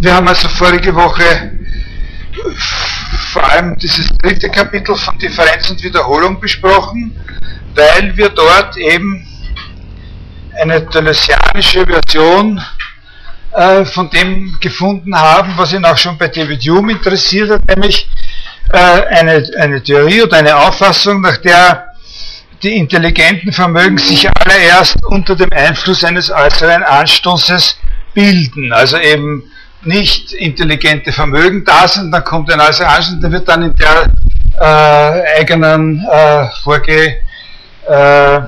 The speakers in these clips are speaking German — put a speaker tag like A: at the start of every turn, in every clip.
A: Wir haben also vorige Woche vor allem dieses dritte Kapitel von Differenz und Wiederholung besprochen, weil wir dort eben eine deleuzianische Version äh, von dem gefunden haben, was ihn auch schon bei David Hume interessiert hat, nämlich äh, eine, eine Theorie oder eine Auffassung, nach der die intelligenten Vermögen sich allererst unter dem Einfluss eines äußeren Anstoßes bilden, also eben nicht intelligente Vermögen da sind, dann kommt ein äußerer Anstoß, der wird dann in der äh, eigenen äh, vorge äh,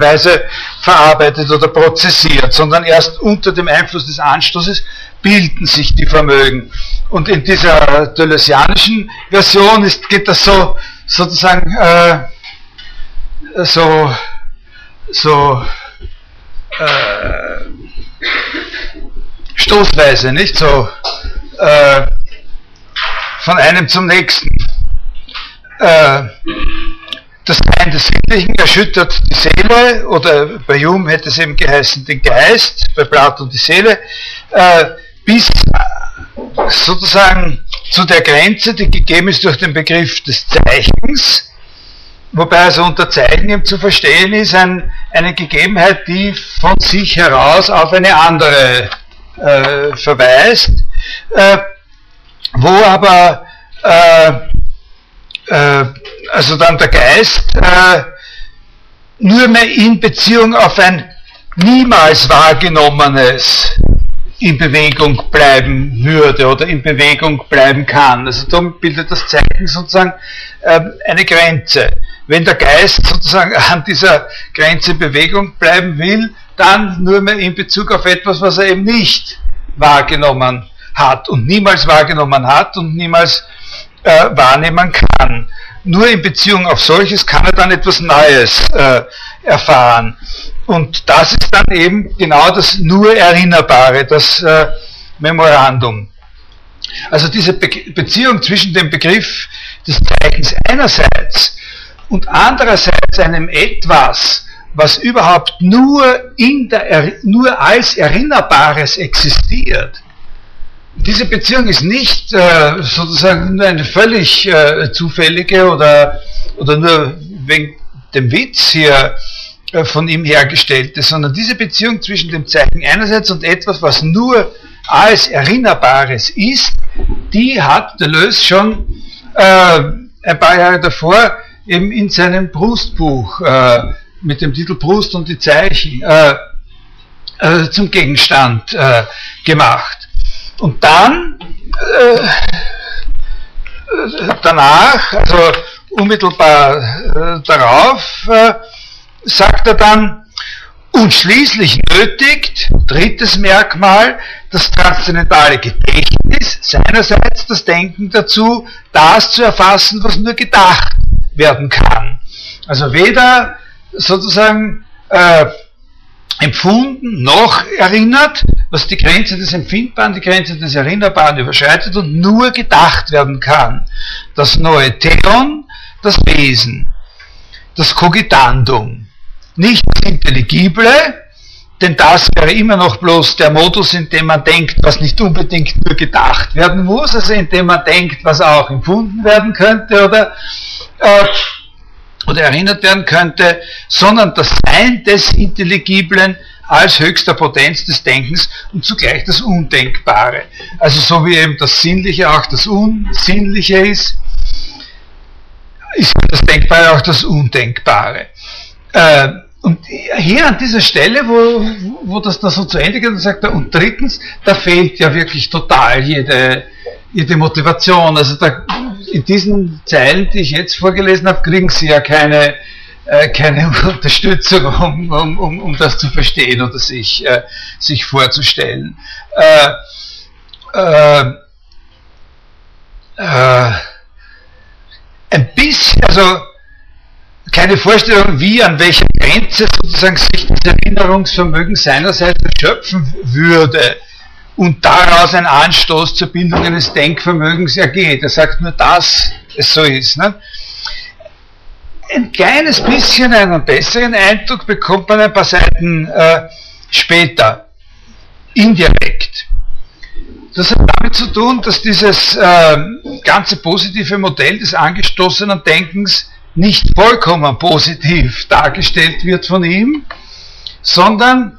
A: Weise verarbeitet oder prozessiert, sondern erst unter dem Einfluss des Anstoßes bilden sich die Vermögen. Und in dieser deleuzianischen Version ist, geht das so sozusagen äh, so, so äh, stoßweise, nicht so äh, von einem zum nächsten. Äh, das Sein des Sinnlichen erschüttert die Seele, oder bei Hume hätte es eben geheißen den Geist, bei Platon die Seele, äh, bis sozusagen zu der Grenze, die gegeben ist durch den Begriff des Zeichens, wobei also unter Zeichen eben zu verstehen ist ein, eine Gegebenheit, die von sich heraus auf eine andere äh, verweist, äh, wo aber äh, äh, also dann der Geist äh, nur mehr in Beziehung auf ein niemals wahrgenommenes in Bewegung bleiben würde oder in Bewegung bleiben kann. Also darum bildet das Zeichen sozusagen äh, eine Grenze. Wenn der Geist sozusagen an dieser Grenze Bewegung bleiben will, dann nur mehr in Bezug auf etwas, was er eben nicht wahrgenommen hat und niemals wahrgenommen hat und niemals äh, wahrnehmen kann. Nur in Beziehung auf solches kann er dann etwas Neues äh, erfahren. Und das ist dann eben genau das nur Erinnerbare, das äh, Memorandum. Also diese Be Beziehung zwischen dem Begriff des Zeichens einerseits und andererseits einem etwas, was überhaupt nur, in der, nur als Erinnerbares existiert, diese Beziehung ist nicht äh, sozusagen nur eine völlig äh, zufällige oder, oder nur wegen dem Witz hier äh, von ihm hergestellte, sondern diese Beziehung zwischen dem Zeichen einerseits und etwas, was nur als Erinnerbares ist, die hat Deleuze schon äh, ein paar Jahre davor eben in seinem Brustbuch äh, mit dem Titel Brust und die Zeichen äh, äh, zum Gegenstand äh, gemacht. Und dann äh, danach, also unmittelbar äh, darauf, äh, sagt er dann, und schließlich nötigt, drittes Merkmal, das transzendentale Gedächtnis, seinerseits das Denken dazu, das zu erfassen, was nur gedacht werden kann. Also weder sozusagen äh, empfunden noch erinnert, was die Grenze des Empfindbaren, die Grenze des Erinnerbaren überschreitet und nur gedacht werden kann. Das neue Theon, das Wesen, das Cogitandum, nicht das Intelligible, denn das wäre immer noch bloß der Modus, in dem man denkt, was nicht unbedingt nur gedacht werden muss, also in dem man denkt, was auch empfunden werden könnte oder äh, oder erinnert werden könnte, sondern das Sein des Intelligiblen als höchster Potenz des Denkens und zugleich das Undenkbare. Also so wie eben das Sinnliche auch das Unsinnliche ist, ist das Denkbare auch das Undenkbare. Äh, und hier an dieser Stelle, wo, wo das da so zu Ende geht, sagt er, und drittens, da fehlt ja wirklich total jede, jede Motivation. Also da, in diesen Zeilen, die ich jetzt vorgelesen habe, kriegen Sie ja keine, äh, keine Unterstützung, um, um, um, um das zu verstehen oder sich, äh, sich vorzustellen. Äh, äh, äh ein bisschen, also keine Vorstellung, wie, an welcher Grenze sozusagen sich das Erinnerungsvermögen seinerseits erschöpfen würde und daraus ein Anstoß zur Bildung eines Denkvermögens ergeht. Er sagt nur, dass es so ist. Ne? Ein kleines bisschen einen besseren Eindruck bekommt man ein paar Seiten äh, später, indirekt. das hat damit zu tun, dass dieses äh, ganze positive Modell des angestoßenen Denkens nicht vollkommen positiv dargestellt wird von ihm, sondern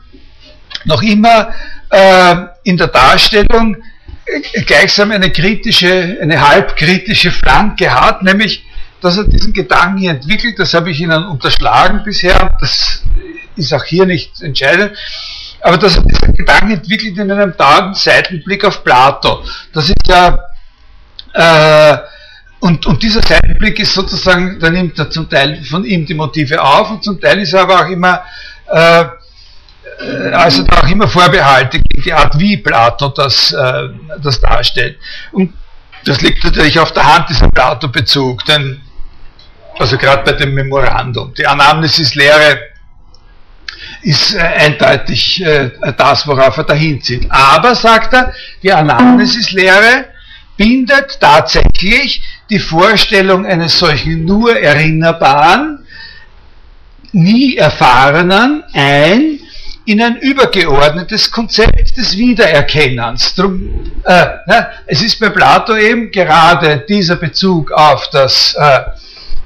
A: noch immer äh, in der Darstellung äh, gleichsam eine kritische, eine halbkritische Flanke hat, nämlich, dass er diesen Gedanken hier entwickelt, das habe ich Ihnen unterschlagen bisher, das ist auch hier nicht entscheidend, aber dass er diesen Gedanken entwickelt in einem dauernden Seitenblick auf Plato. Das ist ja, äh, und, und dieser Seitenblick ist sozusagen, da nimmt er zum Teil von ihm die Motive auf und zum Teil ist er aber auch immer, äh, also da auch immer Vorbehalte gegen die Art, wie Plato das, äh, das darstellt. Und das liegt natürlich auf der Hand, dieser Plato-Bezug, denn, also gerade bei dem Memorandum, die Anamnesis-Lehre ist äh, eindeutig äh, das, worauf er dahin zieht. Aber, sagt er, die Anamnesis-Lehre bindet tatsächlich die Vorstellung eines solchen nur erinnerbaren, nie erfahrenen ein in ein übergeordnetes Konzept des Wiedererkennens. Drum, äh, na, es ist bei Plato eben gerade dieser Bezug auf das äh,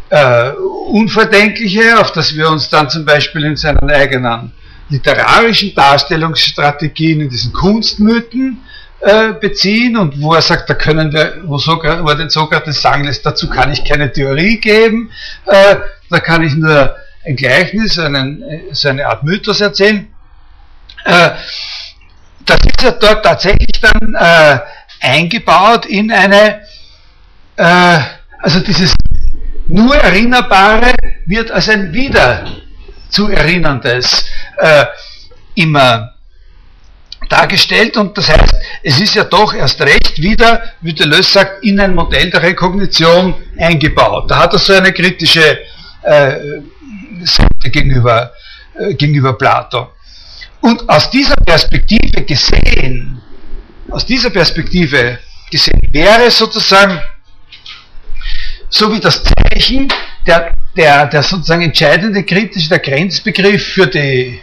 A: äh, Unverdenkliche, auf das wir uns dann zum Beispiel in seinen eigenen literarischen Darstellungsstrategien, in diesen Kunstmythen äh, beziehen und wo er sagt, da können wir, wo, Sokrat, wo er den Sokrates sagen lässt, dazu kann ich keine Theorie geben, äh, da kann ich nur ein Gleichnis, einen, so eine Art Mythos erzählen. Äh, das ist ja dort tatsächlich dann äh, eingebaut in eine, äh, also dieses nur Erinnerbare wird als ein wieder zu erinnerndes äh, immer dargestellt und das heißt, es ist ja doch erst recht wieder, wie Deleuze sagt, in ein Modell der Rekognition eingebaut. Da hat er so eine kritische äh, Seite gegenüber, äh, gegenüber Plato. Und aus dieser Perspektive gesehen, aus dieser Perspektive gesehen, wäre sozusagen so wie das Zeichen der, der, der sozusagen entscheidende kritische, der Grenzbegriff für die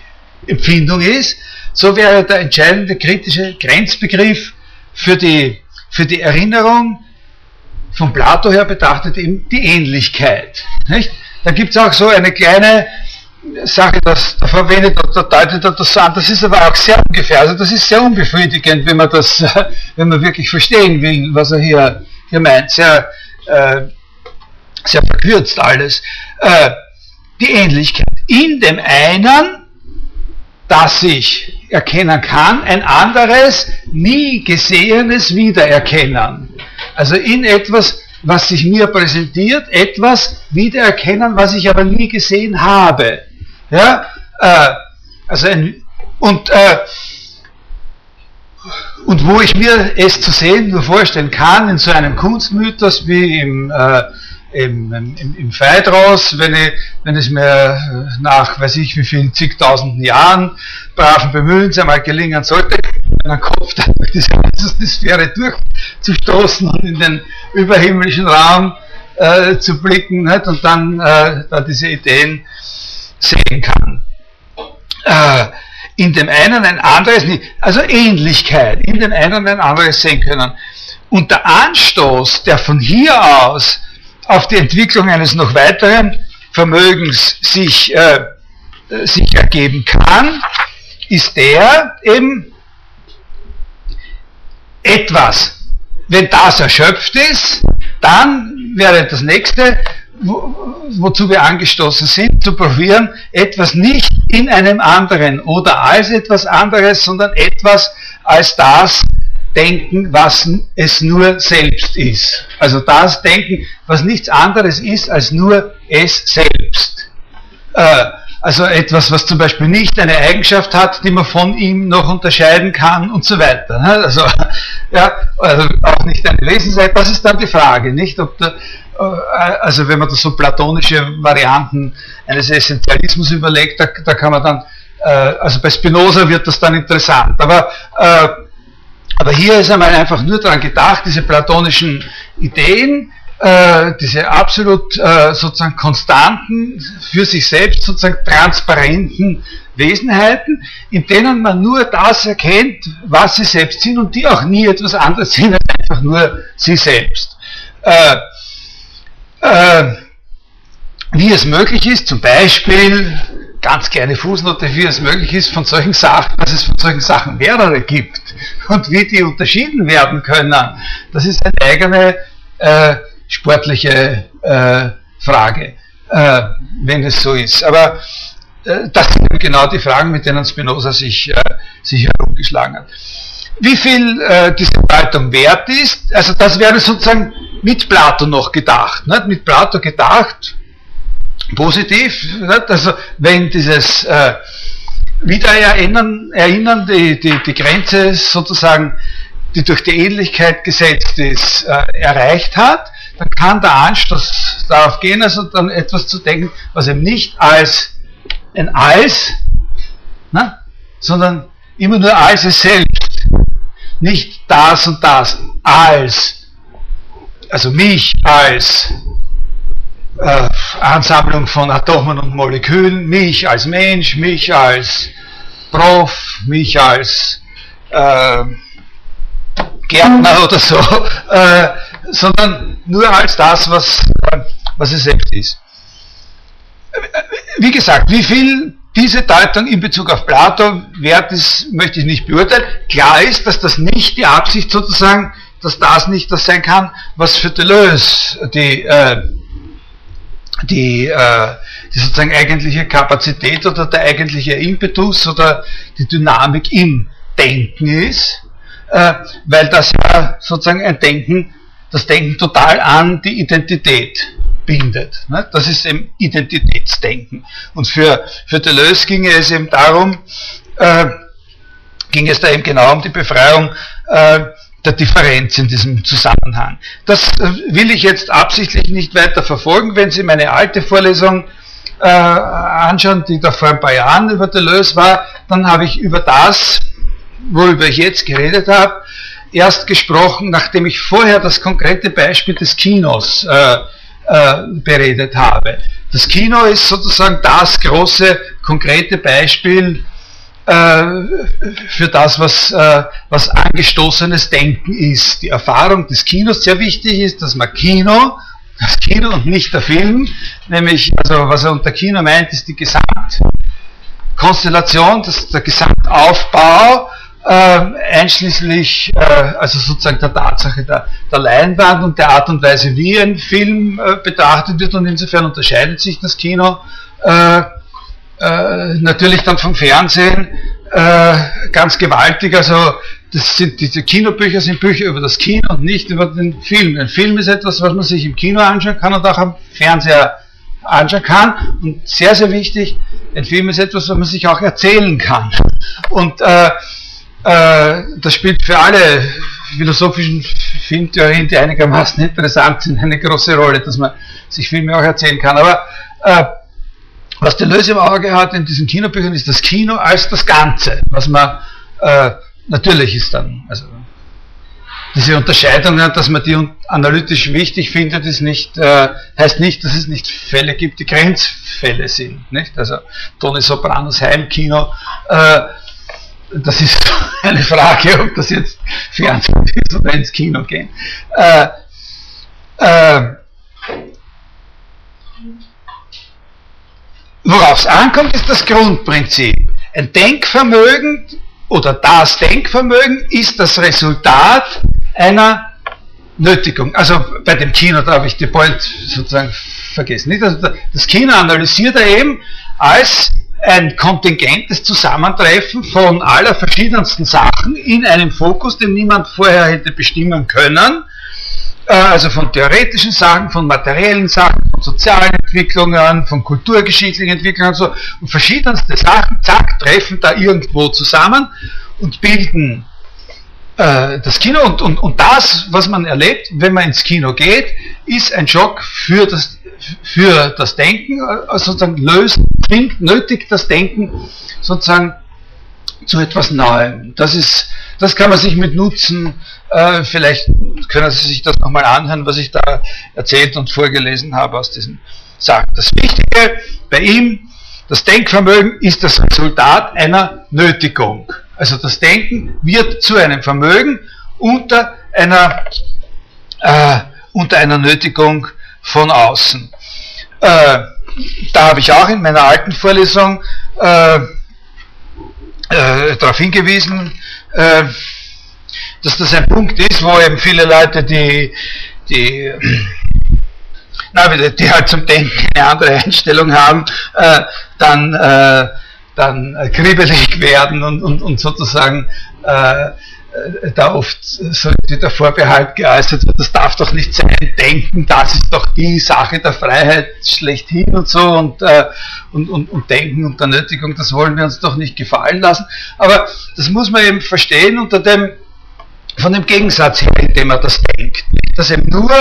A: Empfindung ist, so wäre der entscheidende kritische Grenzbegriff für die, für die Erinnerung von Plato her betrachtet eben die Ähnlichkeit. Nicht? Da gibt es auch so eine kleine Sache, das, da verwendet deutet er das an. Das ist aber auch sehr ungefähr, also das ist sehr unbefriedigend, wenn man das, wenn man wirklich verstehen will, was er hier, hier meint. Sehr, äh, sehr verkürzt alles, äh, die Ähnlichkeit. In dem einen, das ich erkennen kann, ein anderes, nie gesehenes Wiedererkennen. Also in etwas, was sich mir präsentiert, etwas wiedererkennen, was ich aber nie gesehen habe. Ja, äh, also ein, und, äh, und wo ich mir es zu sehen nur vorstellen kann, in so einem Kunstmythos wie im äh, im, im, im Phaedros, wenn, ich, wenn es mir nach, weiß ich wie vielen zigtausenden Jahren braven Bemühens einmal gelingen sollte, meinen Kopf dann durch diese äußerste Sphäre durchzustoßen und in den überhimmlischen Raum äh, zu blicken nicht? und dann, äh, dann diese Ideen sehen kann. Äh, in dem einen ein anderes, also Ähnlichkeit, in dem einen ein anderes sehen können. Und der Anstoß, der von hier aus auf die Entwicklung eines noch weiteren Vermögens sich, äh, sich ergeben kann, ist der eben etwas. Wenn das erschöpft ist, dann wäre das nächste, wozu wir angestoßen sind, zu probieren, etwas nicht in einem anderen oder als etwas anderes, sondern etwas als das, denken, was es nur selbst ist. Also das Denken, was nichts anderes ist als nur es selbst. Äh, also etwas, was zum Beispiel nicht eine Eigenschaft hat, die man von ihm noch unterscheiden kann und so weiter. Ne? Also, ja, also auch nicht eine Wesensheit. Das ist dann die Frage, nicht? Ob der, also wenn man das so platonische Varianten eines Essentialismus überlegt, da, da kann man dann, äh, also bei Spinoza wird das dann interessant. Aber aber hier ist einmal einfach nur daran gedacht, diese platonischen Ideen, äh, diese absolut äh, sozusagen konstanten, für sich selbst sozusagen transparenten Wesenheiten, in denen man nur das erkennt, was sie selbst sind und die auch nie etwas anderes sind als einfach nur sie selbst. Äh, wie es möglich ist, zum Beispiel, ganz kleine Fußnote, wie es möglich ist, von solchen Sachen, dass es von solchen Sachen mehrere gibt und wie die unterschieden werden können, das ist eine eigene äh, sportliche äh, Frage, äh, wenn es so ist. Aber äh, das sind genau die Fragen, mit denen Spinoza sich, äh, sich herumgeschlagen hat. Wie viel äh, diese Deutung wert ist, also das wäre sozusagen mit Plato noch gedacht. Nicht? Mit Plato gedacht, positiv, nicht? also wenn dieses äh, Wiedererinnern, erinnern, die, die, die Grenze sozusagen, die durch die Ähnlichkeit gesetzt ist, äh, erreicht hat, dann kann der Anstoß darauf gehen, also dann etwas zu denken, was eben nicht als ein Als, ne, sondern immer nur als es selbst, nicht das und das, als, also mich als äh, Ansammlung von Atomen und Molekülen, mich als Mensch, mich als Prof, mich als äh, Gärtner oder so, äh, sondern nur als das, was, was es selbst ist. Wie gesagt, wie viel diese Deutung in Bezug auf Plato wert ist, möchte ich nicht beurteilen. Klar ist, dass das nicht die Absicht sozusagen, dass das nicht das sein kann, was für Deleuze die, äh, die, äh, die sozusagen eigentliche Kapazität oder der eigentliche Impetus oder die Dynamik im Denken ist, äh, weil das ja sozusagen ein Denken, das Denken total an die Identität bindet. Ne? Das ist eben Identitätsdenken. Und für, für Deleuze ging es eben darum, äh, ging es da eben genau um die Befreiung äh, der Differenz in diesem Zusammenhang. Das äh, will ich jetzt absichtlich nicht weiter verfolgen. Wenn Sie meine alte Vorlesung äh, anschauen, die da vor ein paar Jahren über Deleuze war, dann habe ich über das, worüber ich jetzt geredet habe, erst gesprochen, nachdem ich vorher das konkrete Beispiel des Kinos äh, äh, beredet habe. Das Kino ist sozusagen das große, konkrete Beispiel äh, für das, was, äh, was angestoßenes Denken ist. Die Erfahrung des Kinos sehr wichtig ist, dass man Kino, das Kino und nicht der Film, nämlich, also was er unter Kino meint, ist die Gesamtkonstellation, das, der Gesamtaufbau äh, einschließlich äh, also sozusagen der Tatsache der, der Leinwand und der Art und Weise, wie ein Film äh, betrachtet wird und insofern unterscheidet sich das Kino äh, äh, natürlich dann vom Fernsehen äh, ganz gewaltig. Also das sind, diese Kinobücher sind Bücher über das Kino und nicht über den Film. Ein Film ist etwas, was man sich im Kino anschauen kann und auch am Fernseher anschauen kann. Und sehr, sehr wichtig, ein Film ist etwas, was man sich auch erzählen kann. Und äh, äh, das spielt für alle philosophischen Filmtheorien, die einigermaßen interessant sind, eine große Rolle, dass man sich Filme auch erzählen kann. Aber äh, was der Löse im Auge hat in diesen Kinobüchern, ist das Kino als das Ganze, was man äh, natürlich ist dann. Also diese Unterscheidung, dass man die analytisch wichtig findet, ist nicht, äh, heißt nicht, dass es nicht Fälle gibt, die Grenzfälle sind. Nicht? Also Tony Sopranos Heimkino äh, das ist eine Frage, ob das jetzt Fernsehen ist oder ins Kino gehen. Äh, äh, Worauf es ankommt, ist das Grundprinzip. Ein Denkvermögen oder das Denkvermögen ist das Resultat einer Nötigung. Also bei dem Kino, da habe ich die Point sozusagen vergessen. Also das Kino analysiert er eben als ein kontingentes Zusammentreffen von aller verschiedensten Sachen in einem Fokus, den niemand vorher hätte bestimmen können. Äh, also von theoretischen Sachen, von materiellen Sachen, von sozialen Entwicklungen, von kulturgeschichtlichen Entwicklungen und so. Und verschiedenste Sachen, zack, treffen da irgendwo zusammen und bilden äh, das Kino. Und, und, und das, was man erlebt, wenn man ins Kino geht, ist ein Schock für das für das Denken, also sozusagen löst, zwingt, nötigt das Denken sozusagen zu etwas Neuem. Das ist, das kann man sich mit nutzen. Äh, vielleicht können Sie sich das nochmal anhören, was ich da erzählt und vorgelesen habe aus diesen Sachen. Das Wichtige bei ihm Das Denkvermögen ist das Resultat einer Nötigung. Also das Denken wird zu einem Vermögen unter einer, äh, unter einer Nötigung von außen. Äh, da habe ich auch in meiner alten Vorlesung äh, äh, darauf hingewiesen, äh, dass das ein Punkt ist, wo eben viele Leute, die, die, na, die halt zum Denken eine andere Einstellung haben, äh, dann, äh, dann kribbelig werden und, und, und sozusagen da oft so der Vorbehalt geäußert wird, das darf doch nicht sein, denken, das ist doch die Sache der Freiheit schlechthin und so und, äh, und, und, und denken und der Nötigung, das wollen wir uns doch nicht gefallen lassen. Aber das muss man eben verstehen unter dem, von dem Gegensatz her, indem man das denkt. Dass eben nur,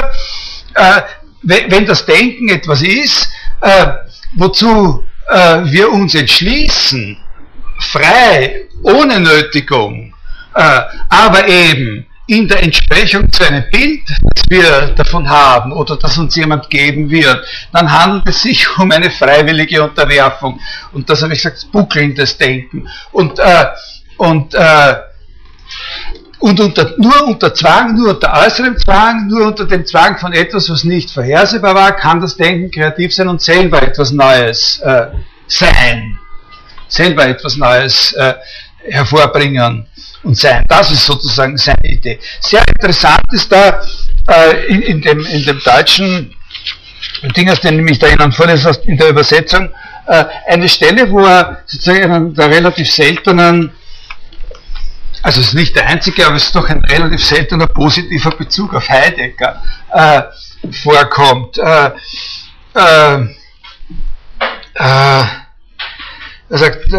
A: äh, wenn das Denken etwas ist, äh, wozu äh, wir uns entschließen, frei, ohne Nötigung, äh, aber eben in der Entsprechung zu einem Bild, das wir davon haben oder das uns jemand geben wird, dann handelt es sich um eine freiwillige Unterwerfung. Und das habe ich gesagt, buckelndes Denken. Und, äh, und, äh, und unter, nur unter Zwang, nur unter äußerem Zwang, nur unter dem Zwang von etwas, was nicht vorhersehbar war, kann das Denken kreativ sein und selber etwas Neues äh, sein. Selber etwas Neues äh, hervorbringen und sein. Das ist sozusagen seine Idee. Sehr interessant ist da äh, in, in, dem, in dem deutschen Ding, aus dem ich da erinnern vorlese, in der Übersetzung, äh, eine Stelle, wo er sozusagen einen der relativ seltenen, also es ist nicht der einzige, aber es ist doch ein relativ seltener positiver Bezug auf Heidegger äh, vorkommt. Äh, äh, äh er sagt,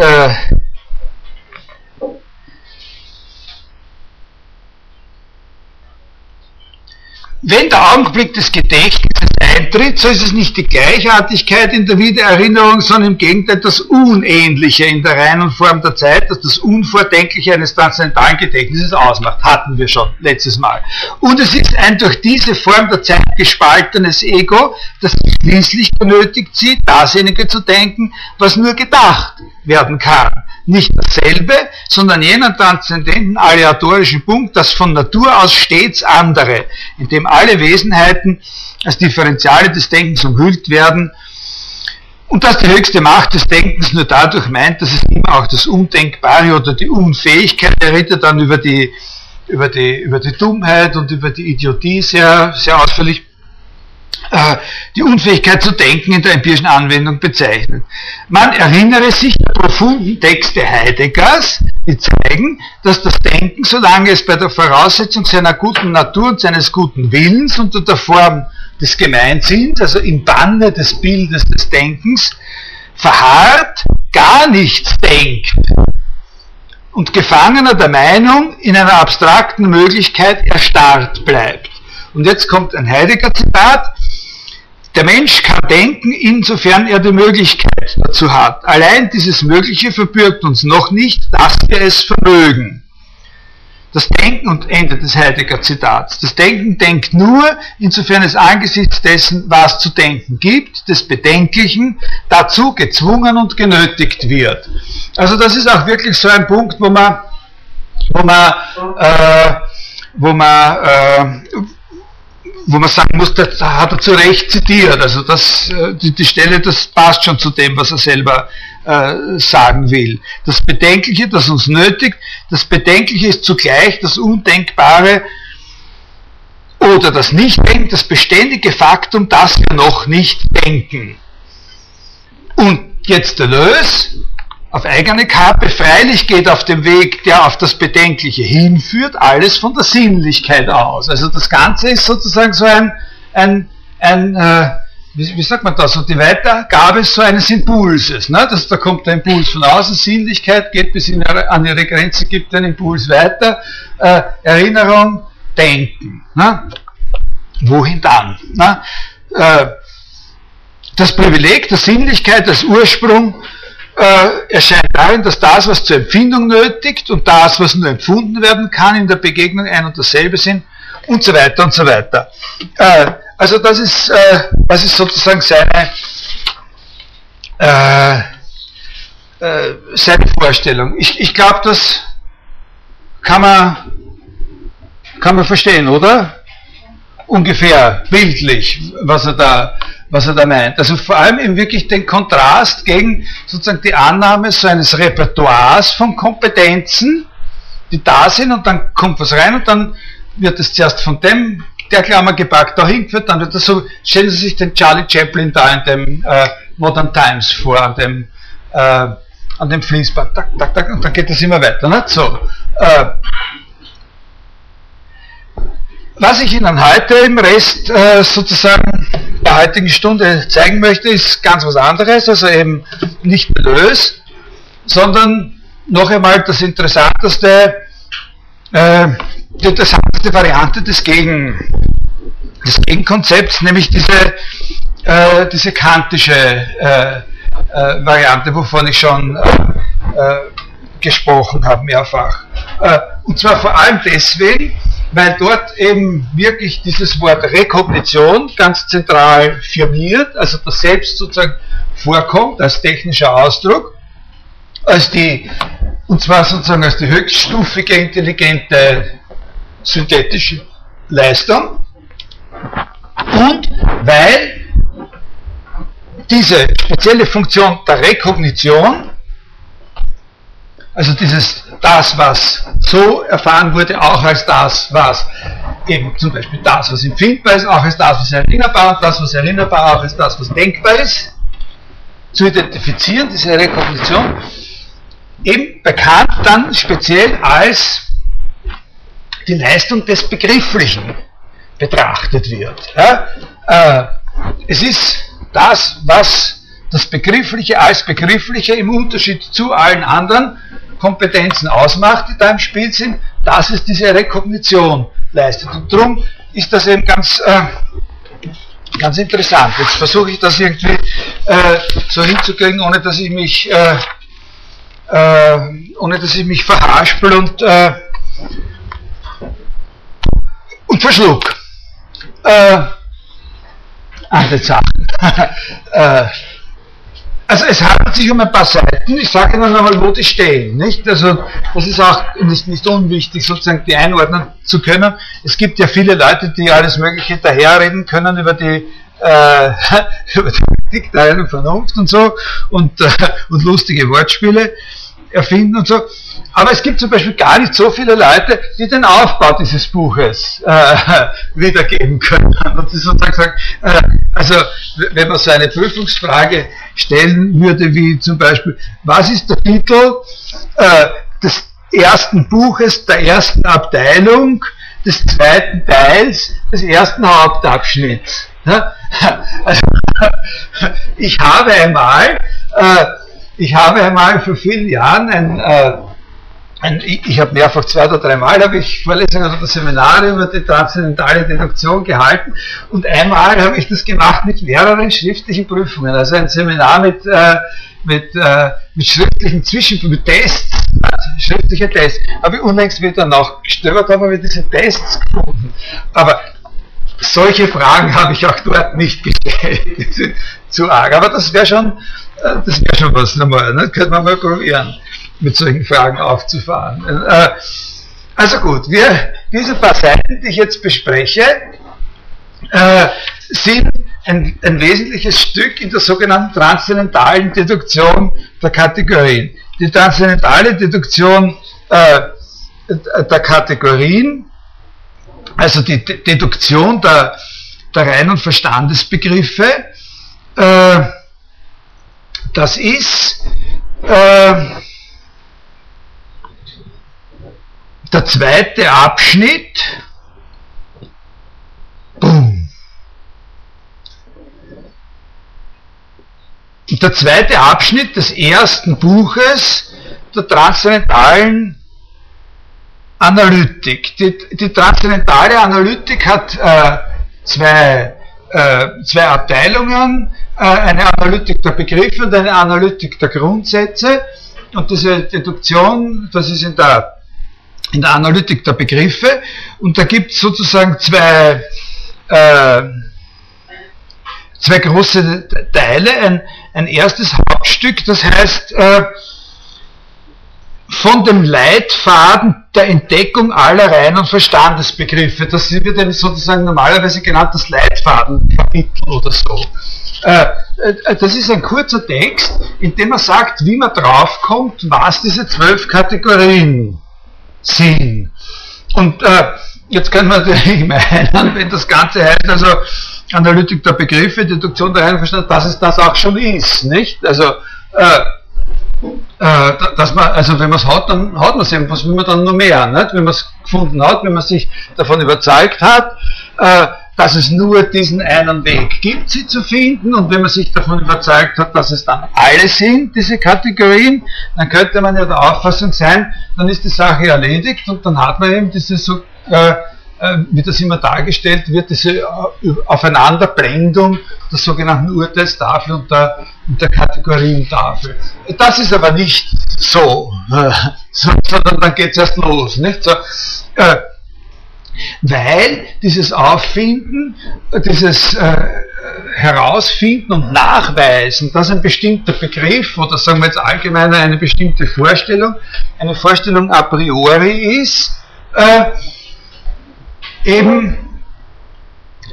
A: Wenn der Augenblick des Gedächtnisses eintritt, so ist es nicht die Gleichartigkeit in der Wiedererinnerung, sondern im Gegenteil das Unähnliche in der reinen Form der Zeit, das das Unvordenkliche eines transzendentalen Gedächtnisses ausmacht. Hatten wir schon letztes Mal. Und es ist ein durch diese Form der Zeit gespaltenes Ego, das schließlich benötigt sieht, dasjenige zu denken, was nur gedacht werden kann nicht dasselbe, sondern jenen transzendenten aleatorischen Punkt, das von Natur aus stets andere, in dem alle Wesenheiten als Differentiale des Denkens umhüllt werden. Und dass die höchste Macht des Denkens nur dadurch meint, dass es immer auch das Undenkbare oder die Unfähigkeit, er redet dann über die, über die, über die Dummheit und über die Idiotie sehr, sehr ausführlich die Unfähigkeit zu denken in der empirischen Anwendung bezeichnet. Man erinnere sich der profunden Texte Heideggers, die zeigen, dass das Denken, solange es bei der Voraussetzung seiner guten Natur und seines guten Willens unter der Form des Gemeinsinns, also im Banne des Bildes des Denkens, verharrt, gar nichts denkt und Gefangener der Meinung in einer abstrakten Möglichkeit erstarrt bleibt. Und jetzt kommt ein Heidegger-Zitat, der Mensch kann denken, insofern er die Möglichkeit dazu hat. Allein dieses Mögliche verbürgt uns noch nicht, dass wir es vermögen. Das Denken und Ende des Heidegger Zitats. Das Denken denkt nur, insofern es angesichts dessen, was zu denken gibt, des Bedenklichen, dazu gezwungen und genötigt wird. Also das ist auch wirklich so ein Punkt, wo man, wo man, äh, wo man, äh, wo man sagen muss, das hat er zu Recht zitiert. Also das, äh, die, die Stelle, das passt schon zu dem, was er selber äh, sagen will. Das Bedenkliche, das uns nötigt, das Bedenkliche ist zugleich das Undenkbare oder das Nichtdenken, das beständige Faktum, dass wir noch nicht denken. Und jetzt der Lös, auf eigene Kappe, freilich geht auf dem Weg, der auf das Bedenkliche hinführt, alles von der Sinnlichkeit aus. Also das Ganze ist sozusagen so ein, ein, ein äh, wie, wie, sagt man das, so die Weitergabe so eines Impulses. Ne? Das, da kommt der Impuls von außen, Sinnlichkeit geht bis in, an ihre Grenze, gibt den Impuls weiter, äh, Erinnerung, Denken. Ne? Wohin dann? Ne? Äh, das Privileg der Sinnlichkeit als Ursprung äh, erscheint darin, dass das, was zur Empfindung nötigt und das, was nur empfunden werden kann, in der Begegnung ein und dasselbe sind und so weiter und so weiter. Äh, also das ist, äh, das ist sozusagen seine, äh, äh, seine Vorstellung. Ich, ich glaube, das kann man, kann man verstehen, oder? Ungefähr, bildlich, was er da, was er da meint. Also vor allem eben wirklich den Kontrast gegen sozusagen die Annahme so eines Repertoires von Kompetenzen, die da sind und dann kommt was rein und dann wird es zuerst von dem der Klammer gepackt, da hingeführt, dann wird das so, stellen Sie sich den Charlie Chaplin da in dem äh, Modern Times vor, an dem, äh, an dem Fließband, tak, tak, tak, und dann geht das immer weiter, nicht so. Äh, was ich Ihnen heute im Rest äh, sozusagen der heutigen Stunde zeigen möchte, ist ganz was anderes, also eben nicht Deleuze, sondern noch einmal das Interessanteste, äh, die interessanteste Variante des, Gegen, des Gegenkonzepts, nämlich diese, äh, diese kantische Variante, wovon ich schon gesprochen habe mehrfach. Und zwar vor allem deswegen, weil dort eben wirklich dieses Wort Rekognition ganz zentral firmiert, also das Selbst sozusagen vorkommt als technischer Ausdruck, als die, und zwar sozusagen als die höchststufige intelligente synthetische Leistung. Und weil diese spezielle Funktion der Rekognition, also dieses das, was so erfahren wurde, auch als das, was eben zum Beispiel das, was empfindbar ist, auch als das, was erinnerbar und das, was erinnerbar, auch als das, was denkbar ist, zu identifizieren, diese Rekognition, eben bekannt dann speziell als die Leistung des Begrifflichen betrachtet wird. Ja? Äh, es ist das, was das Begriffliche als Begriffliche im Unterschied zu allen anderen Kompetenzen ausmacht, die da im Spiel sind, dass es diese Rekognition leistet. Und darum ist das eben ganz, äh, ganz interessant. Jetzt versuche ich das irgendwie äh, so hinzukriegen, ohne dass ich mich, äh, äh ohne dass ich mich verhaspel und äh, und verschlug. Äh, andere Sachen. also es handelt sich um ein paar Seiten, ich sage Ihnen einmal, wo die stehen. Nicht? Also das ist auch nicht, nicht unwichtig, sozusagen die einordnen zu können. Es gibt ja viele Leute, die alles Mögliche daherreden können über die, äh, der Vernunft und so und, äh, und lustige Wortspiele erfinden und so. Aber es gibt zum Beispiel gar nicht so viele Leute, die den Aufbau dieses Buches äh, wiedergeben können. Und sozusagen sagen, äh, also wenn man so eine Prüfungsfrage stellen würde, wie zum Beispiel, was ist der Titel äh, des ersten Buches, der ersten Abteilung, des zweiten Teils, des ersten Hauptabschnitts? Ja? Also, ich habe einmal äh, ich habe einmal vor vielen Jahren ein, äh, ein ich, habe mehrfach zwei oder dreimal habe ich Vorlesungen oder Seminare über die transzendentale Deduktion gehalten und einmal habe ich das gemacht mit mehreren schriftlichen Prüfungen, also ein Seminar mit äh, mit, äh, mit schriftlichen Zwischen, mit Tests, schriftliche Tests, habe ich unlängst wieder nachgestöbert, haben wir diese Tests gefunden. Aber solche Fragen habe ich auch dort nicht gestellt, zu arg. Aber das wäre schon, äh, das schon was nochmal, ne? könnte man mal probieren, mit solchen Fragen aufzufahren. Äh, also gut, wir, diese paar Seiten, die ich jetzt bespreche, äh, sind ein, ein wesentliches Stück in der sogenannten transzendentalen Deduktion der Kategorien. Die transzendentale Deduktion äh, der Kategorien, also die Deduktion der, der reinen Verstandesbegriffe, äh, das ist äh, der zweite Abschnitt. Boom. Der zweite Abschnitt des ersten Buches der transzendentalen Analytik. Die, die transzendentale Analytik hat äh, zwei, äh, zwei Abteilungen äh, eine Analytik der Begriffe und eine Analytik der Grundsätze. Und diese Deduktion, das ist in der, in der Analytik der Begriffe. Und da gibt es sozusagen zwei, äh, zwei große Teile. Ein, ein erstes Hauptstück, das heißt äh, von dem Leitfaden der Entdeckung aller Rein- und Verstandesbegriffe. Das wird ja sozusagen normalerweise genannt das Leitfadenkapitel oder so. Äh, äh, das ist ein kurzer Text, in dem man sagt, wie man draufkommt, was diese zwölf Kategorien sind. Und äh, jetzt kann man natürlich meinen, wenn das Ganze heißt, also Analytik der Begriffe, Deduktion der Reihenverstand, dass es das auch schon ist, nicht? Also, äh, äh, dass man, also wenn man es hat, dann hat man es eben, was will man dann noch mehr, nicht? Wenn man es gefunden hat, wenn man sich davon überzeugt hat, äh, dass es nur diesen einen Weg gibt, sie zu finden, und wenn man sich davon überzeugt hat, dass es dann alle sind, diese Kategorien, dann könnte man ja der Auffassung sein, dann ist die Sache erledigt und dann hat man eben diese so äh, äh, wie das immer dargestellt wird, diese äh, Aufeinanderblendung der sogenannten Urteilstafel und der, und der Kategorientafel. Das ist aber nicht so, äh, sondern dann geht es erst los. Nicht? So, äh, weil dieses Auffinden, dieses äh, Herausfinden und Nachweisen, dass ein bestimmter Begriff oder sagen wir jetzt allgemeiner eine bestimmte Vorstellung, eine Vorstellung a priori ist, äh, eben,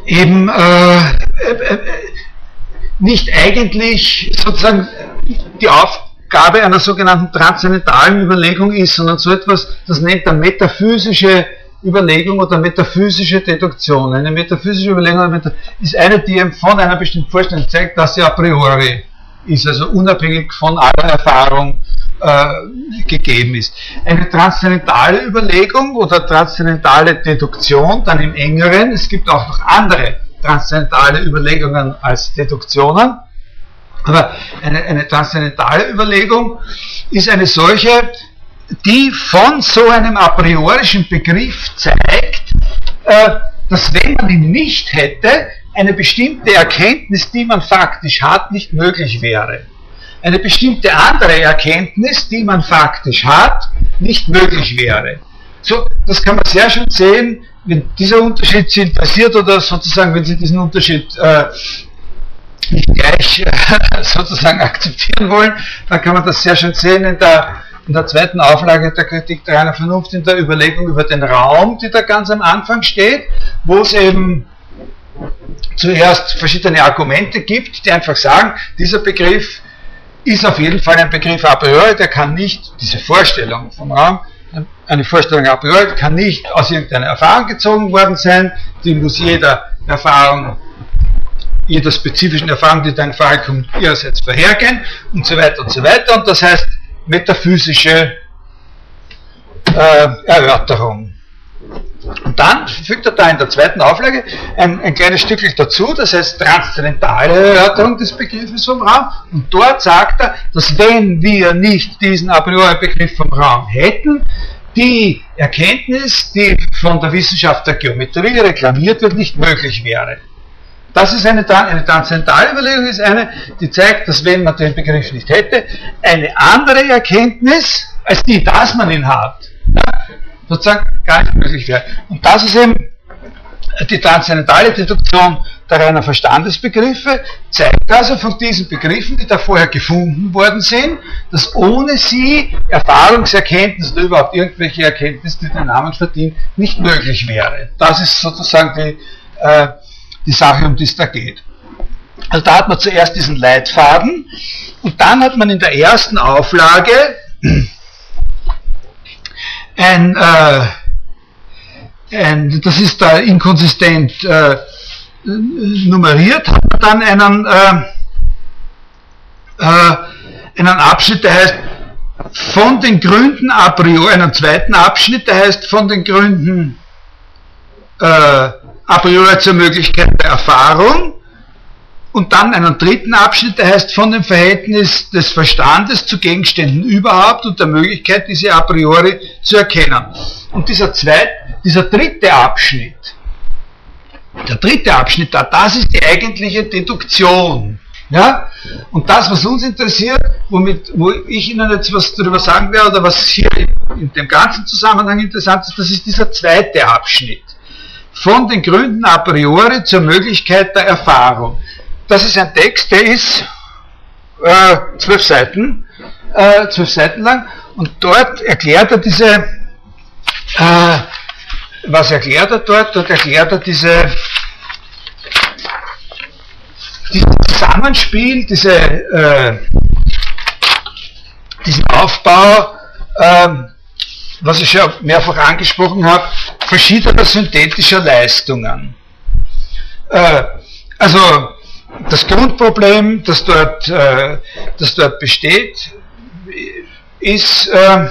A: eben äh, äh, nicht eigentlich sozusagen die Aufgabe einer sogenannten transzendentalen Überlegung ist, sondern so etwas, das nennt er metaphysische Überlegung oder metaphysische Deduktion. Eine metaphysische Überlegung ist eine, die eben von einer bestimmten Vorstellung zeigt, dass sie a priori ist, also unabhängig von aller Erfahrung äh, gegeben ist. Eine transzendentale Überlegung oder transzendentale Deduktion, dann im engeren, es gibt auch noch andere transzendentale Überlegungen als Deduktionen, aber eine, eine transzendentale Überlegung ist eine solche, die von so einem a priorischen Begriff zeigt, äh, dass wenn man ihn nicht hätte, eine bestimmte Erkenntnis, die man faktisch hat, nicht möglich wäre. Eine bestimmte andere Erkenntnis, die man faktisch hat, nicht möglich wäre. So, das kann man sehr schön sehen, wenn dieser Unterschied Sie interessiert oder sozusagen, wenn Sie diesen Unterschied äh, nicht gleich äh, sozusagen akzeptieren wollen, dann kann man das sehr schön sehen in der, in der zweiten Auflage der Kritik der reinen Vernunft, in der Überlegung über den Raum, die da ganz am Anfang steht, wo es eben zuerst verschiedene Argumente gibt, die einfach sagen, dieser Begriff ist auf jeden Fall ein Begriff a priori, der kann nicht, diese Vorstellung vom Raum, eine Vorstellung a priori, kann nicht aus irgendeiner Erfahrung gezogen worden sein, die muss jeder Erfahrung, jeder spezifischen Erfahrung, die dann Frage kommt, ihrerseits vorhergehen und so weiter und so weiter. Und das heißt metaphysische äh, Erörterung. Und dann fügt er da in der zweiten Auflage ein, ein kleines Stückchen dazu, das heißt transzendentale Erörterung des Begriffes vom Raum. Und dort sagt er, dass wenn wir nicht diesen a priori Begriff vom Raum hätten, die Erkenntnis, die von der Wissenschaft der Geometrie reklamiert wird, nicht möglich wäre. Das ist eine, eine transzendentale Überlegung, ist eine, die zeigt, dass wenn man den Begriff nicht hätte, eine andere Erkenntnis, als die, dass man ihn hat, sozusagen gar nicht möglich wäre. Und das ist eben die transzendentale Deduktion der reinen Verstandesbegriffe, zeigt also von diesen Begriffen, die da vorher gefunden worden sind, dass ohne sie Erfahrungserkenntnis oder überhaupt irgendwelche Erkenntnisse, die den Namen verdienen, nicht möglich wäre. Das ist sozusagen die, äh, die Sache, um die es da geht. Also da hat man zuerst diesen Leitfaden und dann hat man in der ersten Auflage ein, äh, ein das ist da inkonsistent äh, nummeriert, hat man dann einen, äh, äh, einen Abschnitt, der heißt von den Gründen a priori, einen zweiten Abschnitt, der heißt von den Gründen äh, a priori zur Möglichkeit der Erfahrung und dann einen dritten Abschnitt, der heißt von dem Verhältnis des Verstandes zu Gegenständen überhaupt und der Möglichkeit, diese a priori zu erkennen. Und dieser, zweit, dieser dritte Abschnitt, der dritte Abschnitt da, das ist die eigentliche Deduktion. Ja? Und das, was uns interessiert, womit, wo ich Ihnen jetzt was darüber sagen werde, oder was hier in dem ganzen Zusammenhang interessant ist, das ist dieser zweite Abschnitt. Von den Gründen a priori zur Möglichkeit der Erfahrung. Das ist ein Text, der ist äh, zwölf Seiten, äh, zwölf Seiten lang, und dort erklärt er diese, äh, was erklärt er dort? Dort erklärt er diese, dieses Zusammenspiel, diese, äh, diesen Aufbau, äh, was ich ja mehrfach angesprochen habe, verschiedener synthetischer Leistungen. Äh, also das Grundproblem, das dort, äh, das dort besteht, ist, äh,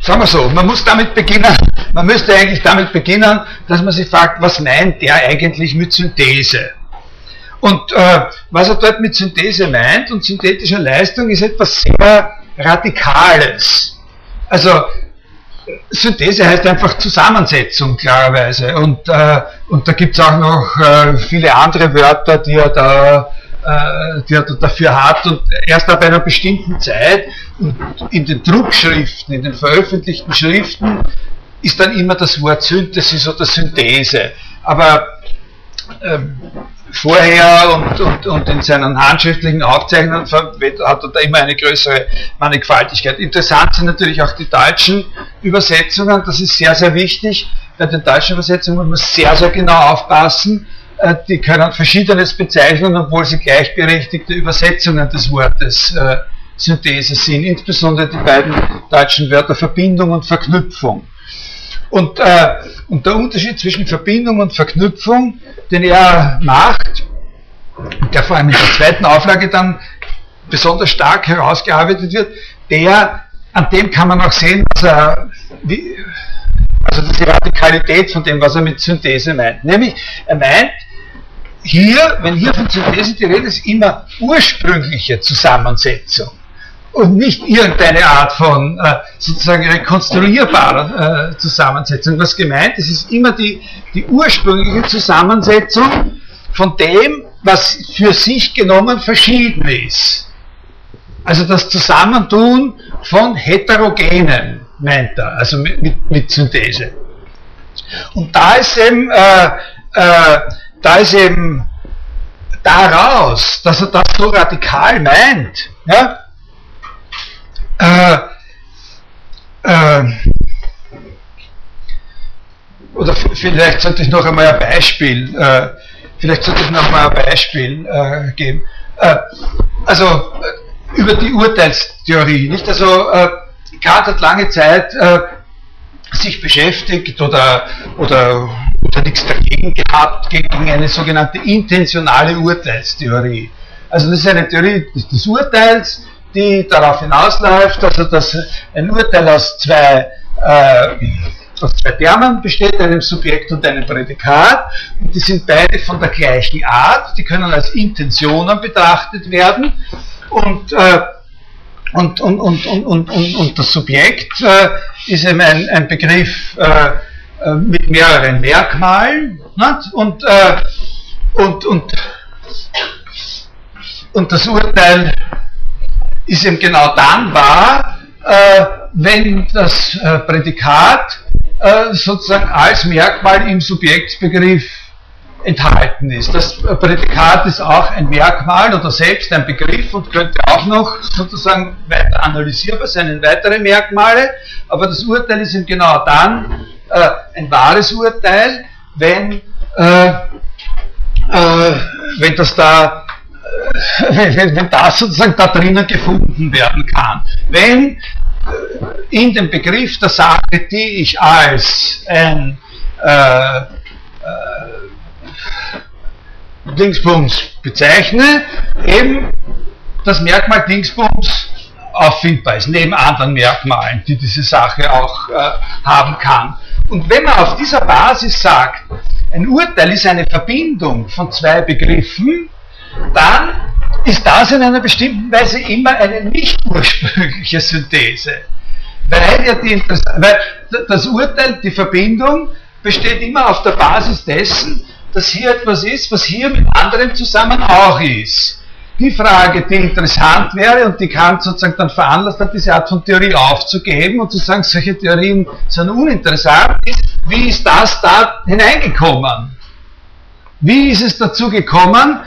A: sagen wir so, man muss damit beginnen, man müsste eigentlich damit beginnen, dass man sich fragt, was meint der eigentlich mit Synthese? Und äh, was er dort mit Synthese meint und synthetischer Leistung ist etwas sehr Radikales. Also Synthese heißt einfach Zusammensetzung, klarerweise. Und, äh, und da gibt es auch noch äh, viele andere Wörter, die er da äh, die er dafür hat und erst ab einer bestimmten Zeit und in den Druckschriften, in den veröffentlichten Schriften ist dann immer das Wort Synthesis oder Synthese. Aber ähm, vorher und, und, und in seinen handschriftlichen Aufzeichnungen hat er da immer eine größere Mannigfaltigkeit. Interessant sind natürlich auch die deutschen Übersetzungen, das ist sehr, sehr wichtig. Bei den deutschen Übersetzungen muss man sehr, sehr genau aufpassen. Äh, die können verschiedenes bezeichnen, obwohl sie gleichberechtigte Übersetzungen des Wortes äh, Synthese sind, insbesondere die beiden deutschen Wörter Verbindung und Verknüpfung. Und, äh, und der Unterschied zwischen Verbindung und Verknüpfung, den er macht, der vor allem in der zweiten Auflage dann besonders stark herausgearbeitet wird, der, an dem kann man auch sehen, dass er, wie, also die Radikalität von dem, was er mit Synthese meint. Nämlich, er meint, hier, wenn hier von Synthese die Rede ist, immer ursprüngliche Zusammensetzung und nicht irgendeine Art von äh, sozusagen rekonstruierbarer äh, Zusammensetzung. Was gemeint ist, ist immer die, die ursprüngliche Zusammensetzung von dem, was für sich genommen verschieden ist. Also das Zusammentun von Heterogenen, meint er, also mit, mit, mit Synthese. Und da ist eben, äh, äh, da ist eben daraus, dass er das so radikal meint, ja, äh, äh, oder vielleicht sollte ich noch einmal ein Beispiel, äh, vielleicht sollte ich noch einmal ein Beispiel äh, geben. Äh, also äh, über die Urteilstheorie, nicht? Also äh, Kant hat lange Zeit sich beschäftigt oder, oder, oder nichts dagegen gehabt gegen eine sogenannte intentionale Urteilstheorie. Also das ist eine Theorie des Urteils, die darauf hinausläuft, also dass ein Urteil aus zwei, äh, aus zwei Termen besteht, einem Subjekt und einem Prädikat, und die sind beide von der gleichen Art, die können als Intentionen betrachtet werden, und äh, und, und, und, und, und, und, und das Subjekt äh, ist eben ein, ein Begriff äh, äh mit mehreren Merkmalen nicht? Und, äh, und, und, und das Urteil ist eben genau dann wahr, äh, wenn das Prädikat äh, sozusagen als Merkmal im Subjektbegriff enthalten ist. Das Prädikat ist auch ein Merkmal oder selbst ein Begriff und könnte auch noch sozusagen weiter analysierbar sein in weitere Merkmale, aber das Urteil ist eben genau dann äh, ein wahres Urteil, wenn, äh, äh, wenn das da wenn, wenn das sozusagen da drinnen gefunden werden kann. Wenn äh, in dem Begriff der Sache, die ich als ein äh, äh, Dingsbums bezeichne, eben das Merkmal Dingsbums auffindbar ist, neben anderen Merkmalen, die diese Sache auch äh, haben kann. Und wenn man auf dieser Basis sagt, ein Urteil ist eine Verbindung von zwei Begriffen, dann ist das in einer bestimmten Weise immer eine nicht ursprüngliche Synthese. Weil, ja die, weil das Urteil, die Verbindung, besteht immer auf der Basis dessen, dass hier etwas ist, was hier mit anderem zusammen auch ist. Die Frage, die interessant wäre und die Kant sozusagen dann veranlasst hat, diese Art von Theorie aufzugeben und zu sagen, solche Theorien sind uninteressant, ist, wie ist das da hineingekommen? Wie ist es dazu gekommen,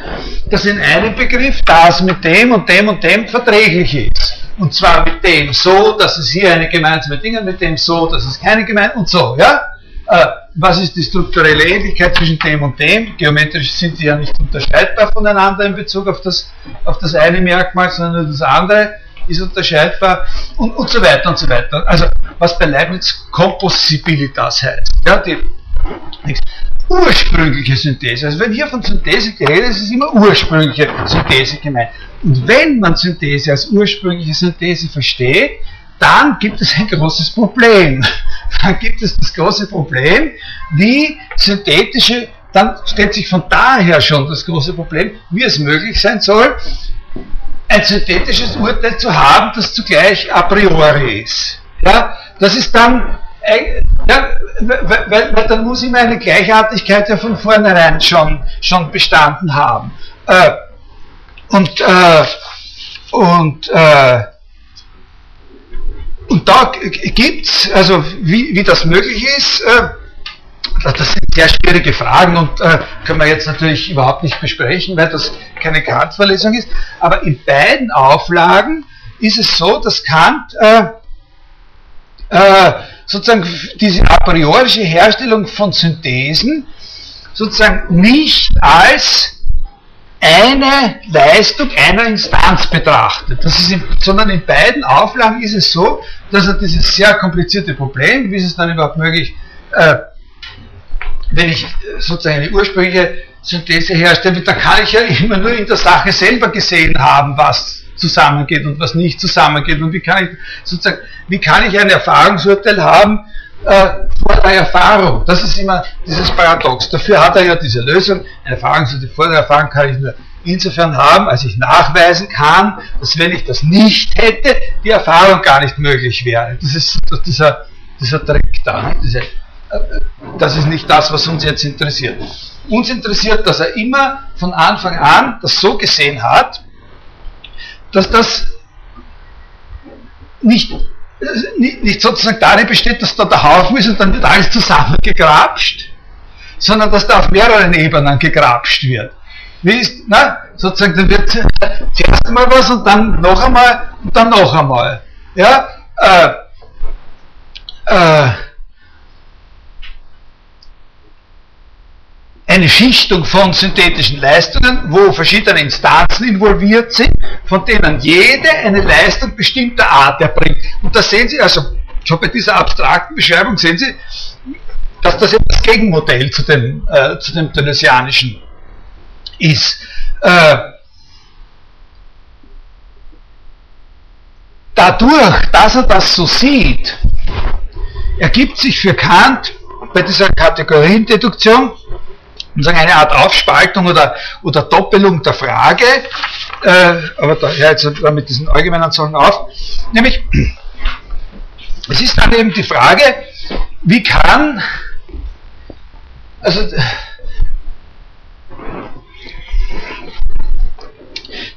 A: dass in einem Begriff das mit dem und dem und dem verträglich ist? Und zwar mit dem so, dass es hier eine gemeinsame Dinge, mit dem so, dass es keine gemeinsame und so, ja? Äh, was ist die strukturelle Ähnlichkeit zwischen dem und dem? Geometrisch sind die ja nicht unterscheidbar voneinander in Bezug auf das, auf das eine Merkmal, sondern das andere ist unterscheidbar und, und so weiter und so weiter. Also was bei Leibniz Kompossibilitas heißt. Ja, die, ursprüngliche Synthese. Also wenn hier von Synthese geredet ist, ist immer ursprüngliche Synthese gemeint. Und wenn man Synthese als ursprüngliche Synthese versteht, dann gibt es ein großes Problem. Dann gibt es das große Problem, wie synthetische, dann stellt sich von daher schon das große Problem, wie es möglich sein soll, ein synthetisches Urteil zu haben, das zugleich a priori ist. Ja, das ist dann ja, weil, weil, dann muss immer eine Gleichartigkeit ja von vornherein schon, schon bestanden haben. Äh, und äh, und, äh, und da gibt es, also wie, wie das möglich ist, äh, das sind sehr schwierige Fragen und äh, können wir jetzt natürlich überhaupt nicht besprechen, weil das keine Kant-Verlesung ist. Aber in beiden Auflagen ist es so, dass Kant äh, äh, sozusagen diese a priorische Herstellung von Synthesen sozusagen nicht als eine Leistung einer Instanz betrachtet. Das ist in, sondern in beiden Auflagen ist es so, dass er dieses sehr komplizierte Problem, wie ist es dann überhaupt möglich, äh, wenn ich sozusagen eine ursprüngliche Synthese herstelle, dann kann ich ja immer nur in der Sache selber gesehen haben, was zusammengeht und was nicht zusammengeht und wie kann ich sozusagen, wie kann ich ein Erfahrungsurteil haben äh, vor der Erfahrung? Das ist immer dieses Paradox. Dafür hat er ja diese Lösung, ein Erfahrungsurteil vor der Erfahrung kann ich nur insofern haben, als ich nachweisen kann, dass wenn ich das nicht hätte, die Erfahrung gar nicht möglich wäre. Das ist dieser, dieser Trick da. Ne? Diese, äh, das ist nicht das, was uns jetzt interessiert. Uns interessiert, dass er immer von Anfang an das so gesehen hat, dass das nicht, nicht sozusagen darin besteht, dass da der Haufen ist und dann wird alles zusammengegrapscht, sondern dass da auf mehreren Ebenen gegrapscht wird. Wie ist, na, sozusagen, dann wird zuerst einmal was und dann noch einmal und dann noch einmal. Ja, äh, äh, eine Schichtung von synthetischen Leistungen, wo verschiedene Instanzen involviert sind, von denen jede eine Leistung bestimmter Art erbringt. Und da sehen Sie, also schon bei dieser abstrakten Beschreibung sehen Sie, dass das das Gegenmodell zu dem, äh, zu dem Dönesianischen ist. Äh, dadurch, dass er das so sieht, ergibt sich für Kant bei dieser Kategoriendeduktion sagen, eine Art Aufspaltung oder, oder Doppelung der Frage, äh, aber da ja, jetzt mit diesen allgemeinen Sachen auf, nämlich es ist dann eben die Frage, wie kann, also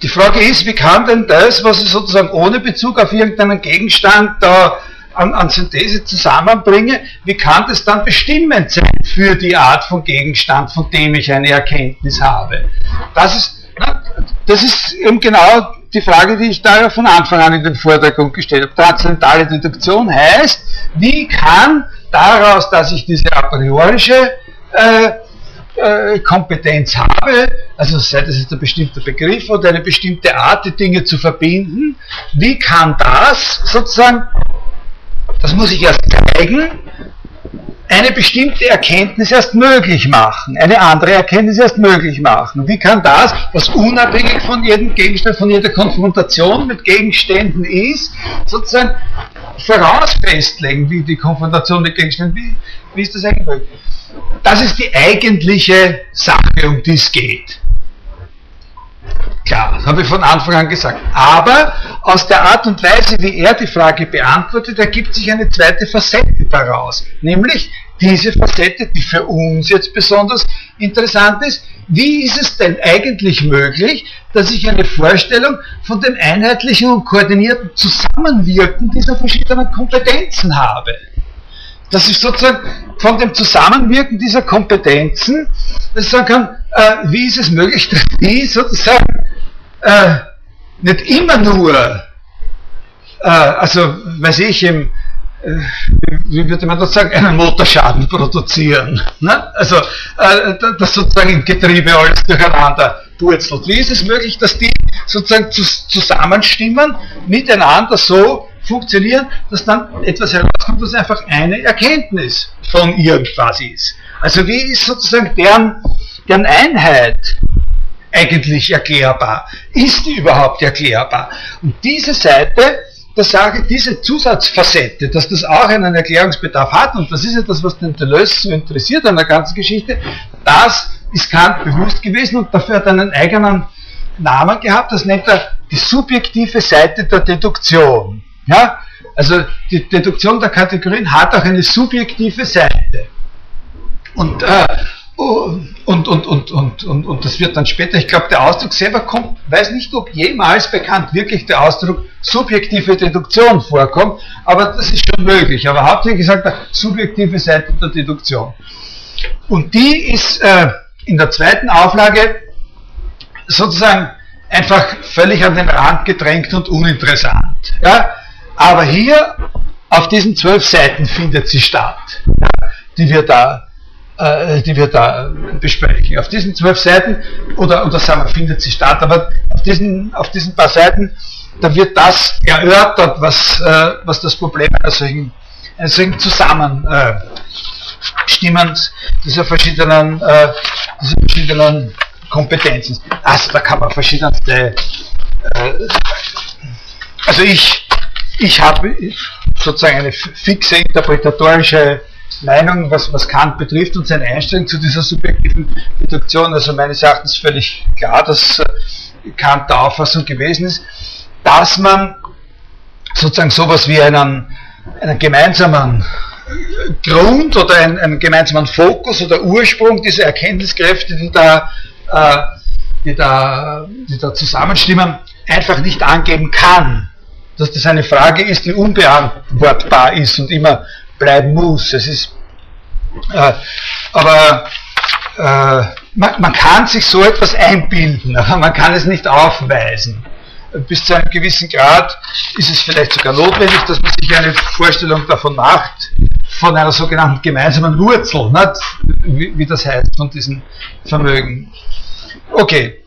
A: die Frage ist, wie kann denn das, was ich sozusagen ohne Bezug auf irgendeinen Gegenstand da an, an Synthese zusammenbringe, wie kann das dann bestimmend sein für die Art von Gegenstand, von dem ich eine Erkenntnis habe? Das ist, das ist eben genau die Frage, die ich da von Anfang an in den Vortrag gestellt habe. Transzendentale Deduktion heißt, wie kann daraus, dass ich diese a priorische äh, äh, Kompetenz habe, also sei das jetzt ein bestimmter Begriff oder eine bestimmte Art, die Dinge zu verbinden, wie kann das sozusagen das muss ich erst zeigen, eine bestimmte Erkenntnis erst möglich machen, eine andere Erkenntnis erst möglich machen. wie kann das, was unabhängig von jedem Gegenstand, von jeder Konfrontation mit Gegenständen ist, sozusagen voraus festlegen, wie die Konfrontation mit Gegenständen, wie, wie ist das eigentlich möglich? Das ist die eigentliche Sache, um die es geht. Klar, das habe ich von Anfang an gesagt. Aber aus der Art und Weise, wie er die Frage beantwortet, ergibt sich eine zweite Facette daraus. Nämlich diese Facette, die für uns jetzt besonders interessant ist. Wie ist es denn eigentlich möglich, dass ich eine Vorstellung von dem einheitlichen und koordinierten Zusammenwirken dieser verschiedenen Kompetenzen habe? Das ist sozusagen von dem Zusammenwirken dieser Kompetenzen, dass ich sagen kann, äh, wie ist es möglich, dass die sozusagen äh, nicht immer nur, äh, also weiß ich, im, äh, wie würde man das sagen, einen Motorschaden produzieren. Ne? Also, äh, dass sozusagen im Getriebe alles durcheinander purzelt. Wie ist es möglich, dass die sozusagen zusammenstimmen, miteinander so funktionieren, dass dann etwas herauskommt, was einfach eine Erkenntnis von irgendwas ist. Also wie ist sozusagen deren, deren Einheit eigentlich erklärbar? Ist die überhaupt erklärbar? Und diese Seite der Sache, diese Zusatzfacette, dass das auch einen Erklärungsbedarf hat, und das ist ja das, was den Deleuze so interessiert an der ganzen Geschichte, das ist Kant bewusst gewesen und dafür hat er einen eigenen Namen gehabt, das nennt er die subjektive Seite der Deduktion. Ja? Also die Deduktion der Kategorien hat auch eine subjektive Seite. Und, äh, und, und, und, und, und, und, das wird dann später, ich glaube, der Ausdruck selber kommt, weiß nicht, ob jemals bekannt wirklich der Ausdruck subjektive Deduktion vorkommt, aber das ist schon möglich. Aber hauptsächlich gesagt, subjektive Seite der Deduktion. Und die ist äh, in der zweiten Auflage sozusagen einfach völlig an den Rand gedrängt und uninteressant. Ja? Aber hier auf diesen zwölf Seiten findet sie statt, die wir da, äh, die wir da besprechen. Auf diesen zwölf Seiten, oder, oder sagen wir, findet sie statt, aber auf diesen, auf diesen paar Seiten, da wird das erörtert, was, äh, was das Problem einer solchen, einer solchen Zusammenstimmens dieser verschiedenen, äh, dieser verschiedenen Kompetenzen. Also da kann man verschiedenste, äh, also ich ich habe sozusagen eine fixe interpretatorische Meinung, was, was Kant betrifft und seine Einstellung zu dieser subjektiven Deduktion. Also meines Erachtens völlig klar, dass äh, Kant der Auffassung gewesen ist, dass man sozusagen sowas wie einen, einen gemeinsamen Grund oder einen, einen, gemeinsamen Fokus oder Ursprung dieser Erkenntniskräfte, die da, äh, die, da, die da zusammenstimmen, einfach nicht angeben kann dass das eine Frage ist, die unbeantwortbar ist und immer bleiben muss. Es ist, äh, aber äh, man, man, kann sich so etwas einbilden, aber man kann es nicht aufweisen. Bis zu einem gewissen Grad ist es vielleicht sogar notwendig, dass man sich eine Vorstellung davon macht, von einer sogenannten gemeinsamen Wurzel? Wie, wie das heißt, von diesen Vermögen. Okay.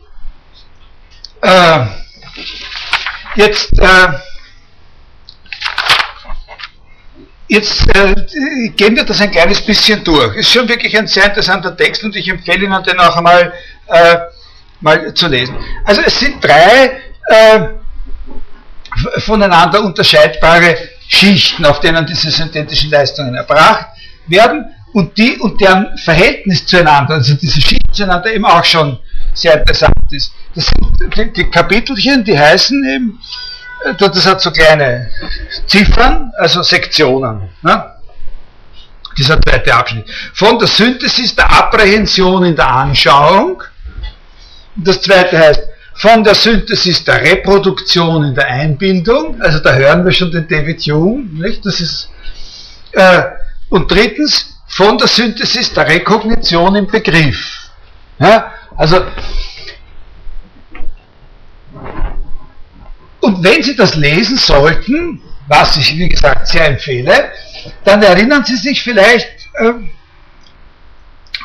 A: Äh, jetzt äh, Jetzt äh, gehen wir das ein kleines bisschen durch. Ist schon wirklich ein sehr interessanter Text und ich empfehle Ihnen den auch einmal äh, mal zu lesen. Also es sind drei äh, voneinander unterscheidbare Schichten, auf denen diese synthetischen Leistungen erbracht werden und die und deren Verhältnis zueinander, also diese Schichten zueinander eben auch schon sehr interessant ist. Das sind die, Kapitelchen, die heißen eben das hat so kleine Ziffern, also Sektionen. Ne? Dieser zweite Abschnitt. Von der Synthesis der Apprehension in der Anschauung. Das zweite heißt, von der Synthesis der Reproduktion in der Einbildung. Also da hören wir schon den David Hume. Nicht? Das ist, äh, und drittens, von der Synthesis der Rekognition im Begriff. Ja? Also Und wenn Sie das lesen sollten, was ich wie gesagt sehr empfehle, dann erinnern Sie sich vielleicht äh,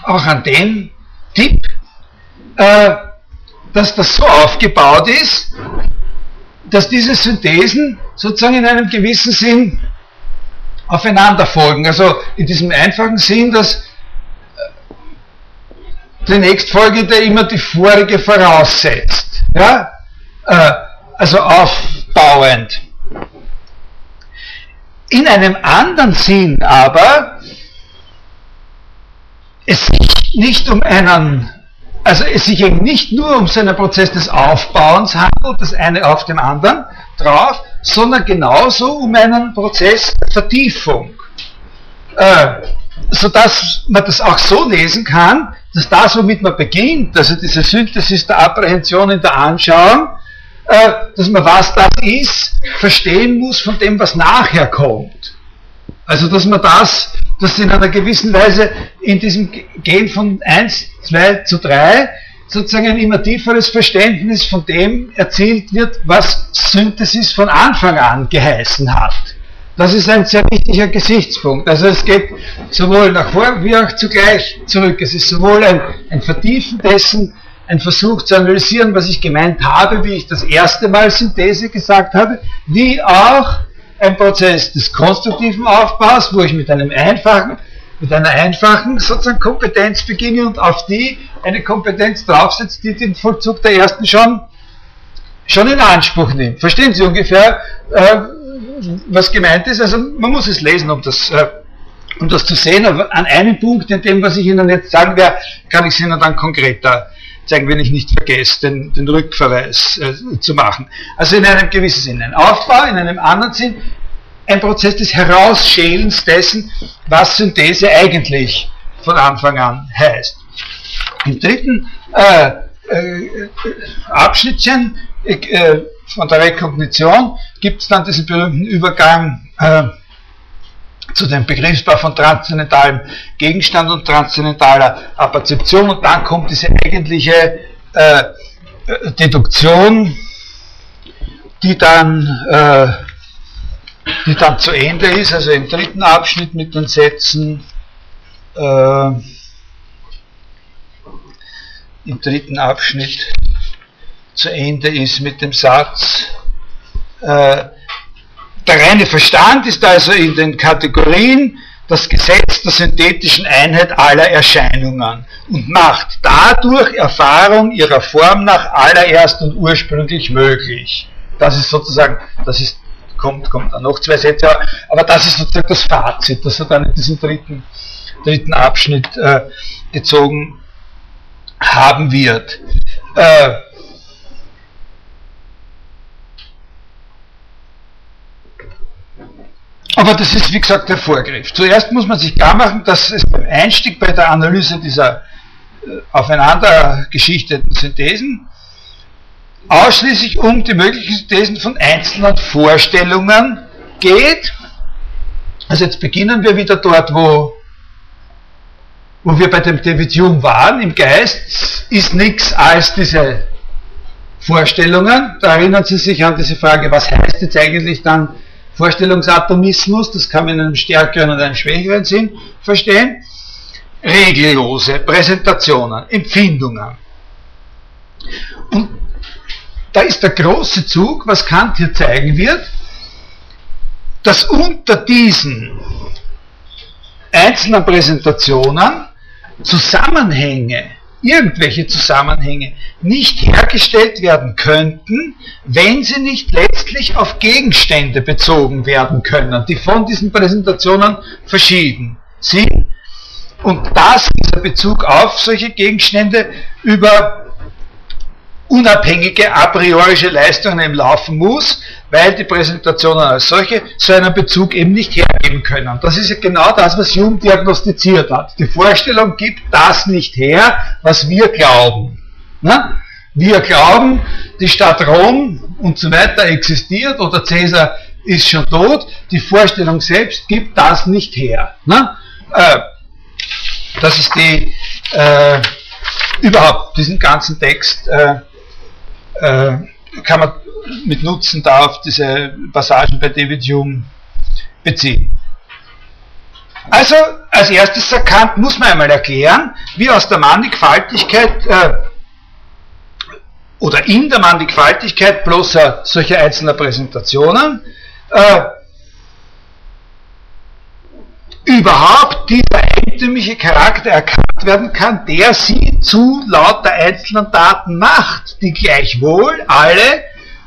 A: auch an den Tipp, äh, dass das so aufgebaut ist, dass diese Synthesen sozusagen in einem gewissen Sinn aufeinander folgen. Also in diesem einfachen Sinn, dass äh, die nächstfolgende immer die vorige voraussetzt. Ja? Äh, also aufbauend. In einem anderen Sinn aber, es sich nicht um einen, also es sich eben nicht nur um so einen Prozess des Aufbauens handelt, das eine auf dem anderen drauf, sondern genauso um einen Prozess der Vertiefung. Äh, sodass man das auch so lesen kann, dass das, womit man beginnt, also diese Synthesis der Apprehension in der Anschauung, äh, dass man was das ist, verstehen muss von dem, was nachher kommt. Also dass man das, dass in einer gewissen Weise in diesem Gehen von 1, 2 zu 3 sozusagen ein immer tieferes Verständnis von dem erzielt wird, was Synthesis von Anfang an geheißen hat. Das ist ein sehr wichtiger Gesichtspunkt. Also es geht sowohl nach vor wie auch zugleich zurück. Es ist sowohl ein, ein Vertiefen dessen, ein Versuch zu analysieren, was ich gemeint habe, wie ich das erste Mal Synthese gesagt habe, wie auch ein Prozess des konstruktiven Aufbaus, wo ich mit einem einfachen, mit einer einfachen sozusagen Kompetenz beginne und auf die eine Kompetenz draufsetze, die den Vollzug der ersten schon, schon in Anspruch nimmt. Verstehen Sie ungefähr, äh, was gemeint ist? Also man muss es lesen, um das, äh, um das zu sehen. Aber an einem Punkt, in dem, was ich Ihnen jetzt sagen werde, kann ich es Ihnen dann konkreter zeigen, wenn ich nicht vergesse, den, den Rückverweis äh, zu machen. Also in einem gewissen Sinn ein Aufbau, in einem anderen Sinn ein Prozess des Herausschälens dessen, was Synthese eigentlich von Anfang an heißt. Im dritten äh, äh, Abschnittchen äh, von der Rekognition gibt es dann diesen berühmten Übergang äh, zu dem Begriffsbau von transzendentalem Gegenstand und transzendentaler Apperzeption und dann kommt diese eigentliche äh, Deduktion, die dann, äh, die dann zu Ende ist, also im dritten Abschnitt mit den Sätzen, äh, im dritten Abschnitt zu Ende ist mit dem Satz, äh, der reine Verstand ist also in den Kategorien das Gesetz der synthetischen Einheit aller Erscheinungen und macht dadurch Erfahrung ihrer Form nach allererst und ursprünglich möglich. Das ist sozusagen, das ist, kommt, kommt dann noch zwei Sätze, aber das ist sozusagen das Fazit, das er dann in diesem dritten, dritten Abschnitt äh, gezogen haben wird. Äh, Aber das ist, wie gesagt, der Vorgriff. Zuerst muss man sich klar machen, dass es beim Einstieg bei der Analyse dieser äh, aufeinander geschichteten Synthesen ausschließlich um die möglichen Synthesen von einzelnen Vorstellungen geht. Also jetzt beginnen wir wieder dort, wo, wo wir bei dem David Hume waren. Im Geist ist nichts als diese Vorstellungen. Da erinnern Sie sich an diese Frage, was heißt jetzt eigentlich dann Vorstellungsatomismus, das kann man in einem stärkeren und einem schwächeren Sinn verstehen. Regellose Präsentationen, Empfindungen. Und da ist der große Zug, was Kant hier zeigen wird, dass unter diesen einzelnen Präsentationen Zusammenhänge irgendwelche Zusammenhänge nicht hergestellt werden könnten, wenn sie nicht letztlich auf Gegenstände bezogen werden können, die von diesen Präsentationen verschieden sind. Und dass dieser Bezug auf solche Gegenstände über unabhängige a priorische Leistungen im Laufen muss, weil die Präsentationen als solche so einen Bezug eben nicht hergeben können. Das ist ja genau das, was Hume diagnostiziert hat. Die Vorstellung gibt das nicht her, was wir glauben. Na? Wir glauben, die Stadt Rom und so weiter existiert oder Cäsar ist schon tot. Die Vorstellung selbst gibt das nicht her. Na? Äh, das ist die, äh, überhaupt diesen ganzen Text äh, äh, kann man mit Nutzen da auf diese Passagen bei David Hume beziehen. Also, als erstes erkannt, muss man einmal erklären, wie aus der Mannigfaltigkeit äh, oder in der Mannigfaltigkeit bloßer solcher einzelner Präsentationen äh, überhaupt dieser eigentümliche Charakter erkannt werden kann, der sie zu lauter einzelnen Daten macht, die gleichwohl alle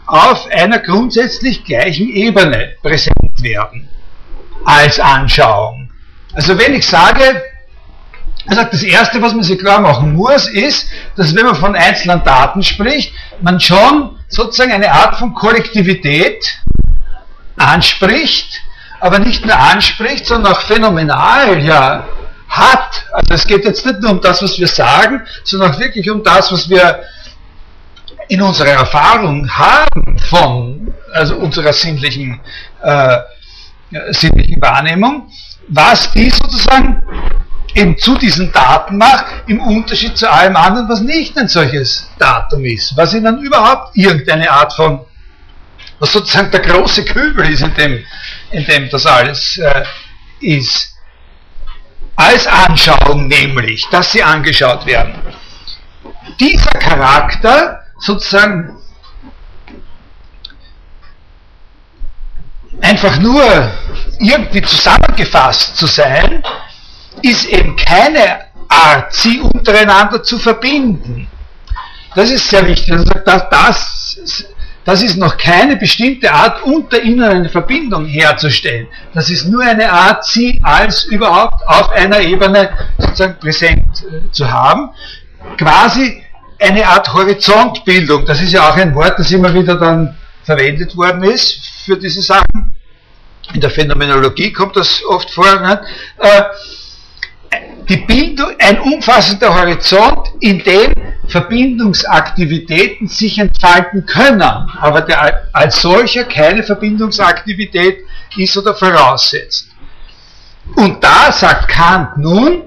A: auf einer grundsätzlich gleichen Ebene präsent werden als Anschauung. Also wenn ich sage, also das Erste, was man sich klar machen muss, ist, dass wenn man von einzelnen Daten spricht, man schon sozusagen eine Art von Kollektivität anspricht, aber nicht nur anspricht, sondern auch phänomenal ja hat. Also es geht jetzt nicht nur um das, was wir sagen, sondern auch wirklich um das, was wir in unserer Erfahrung haben von also unserer sinnlichen äh, sinnlichen Wahrnehmung, was die sozusagen eben zu diesen Daten macht, im Unterschied zu allem anderen, was nicht ein solches Datum ist, was ihnen überhaupt irgendeine Art von, was sozusagen der große Kübel ist, in dem, in dem das alles äh, ist. Als Anschauung nämlich, dass sie angeschaut werden. Dieser Charakter sozusagen einfach nur irgendwie zusammengefasst zu sein, ist eben keine Art, sie untereinander zu verbinden. Das ist sehr wichtig. Also das, das, das ist noch keine bestimmte Art, unter ihnen eine Verbindung herzustellen. Das ist nur eine Art, sie als überhaupt auf einer Ebene sozusagen präsent äh, zu haben. Quasi eine Art Horizontbildung. Das ist ja auch ein Wort, das immer wieder dann verwendet worden ist für diese Sachen. In der Phänomenologie kommt das oft vor. Ne? Äh, die Bildung, ein umfassender Horizont, in dem Verbindungsaktivitäten sich entfalten können, aber der als solcher keine Verbindungsaktivität ist oder voraussetzt. Und da sagt Kant nun,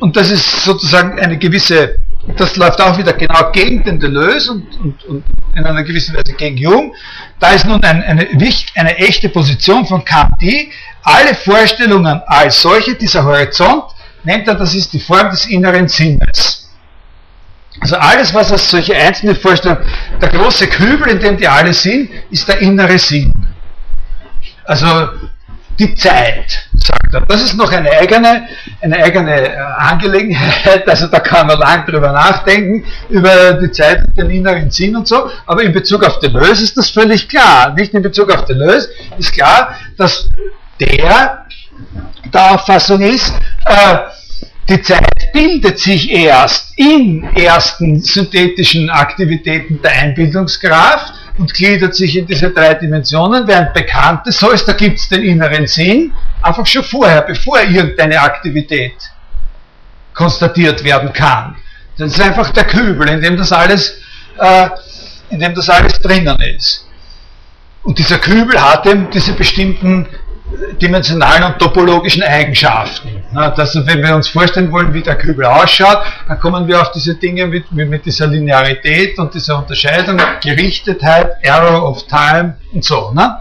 A: und das ist sozusagen eine gewisse, das läuft auch wieder genau gegen den Deleuze und, und, und in einer gewissen Weise gegen Jung, da ist nun ein, eine, eine echte Position von Kant die, alle Vorstellungen als solche, dieser Horizont, nennt er, das ist die Form des inneren Sinnes. Also alles, was als solche einzelne Vorstellungen, der große Kübel, in dem die alle sind, ist der innere Sinn. Also die Zeit, sagt er. Das ist noch eine eigene, eine eigene äh, Angelegenheit, also da kann man lang drüber nachdenken, über die Zeit und den inneren Sinn und so, aber in Bezug auf Deleuze ist das völlig klar. Nicht in Bezug auf Deleuze ist klar, dass der der Auffassung ist, äh, die Zeit bildet sich erst in ersten synthetischen Aktivitäten der Einbildungskraft und gliedert sich in diese drei Dimensionen, während bekannt ist, so ist, da gibt es den inneren Sinn, einfach schon vorher, bevor irgendeine Aktivität konstatiert werden kann. Das ist einfach der Kübel, in dem das alles, äh, in dem das alles drinnen ist. Und dieser Kübel hat eben diese bestimmten dimensionalen und topologischen Eigenschaften. Also wenn wir uns vorstellen wollen, wie der Kübel ausschaut, dann kommen wir auf diese Dinge mit, mit dieser Linearität und dieser Unterscheidung, Gerichtetheit, Error of Time und so. Ne?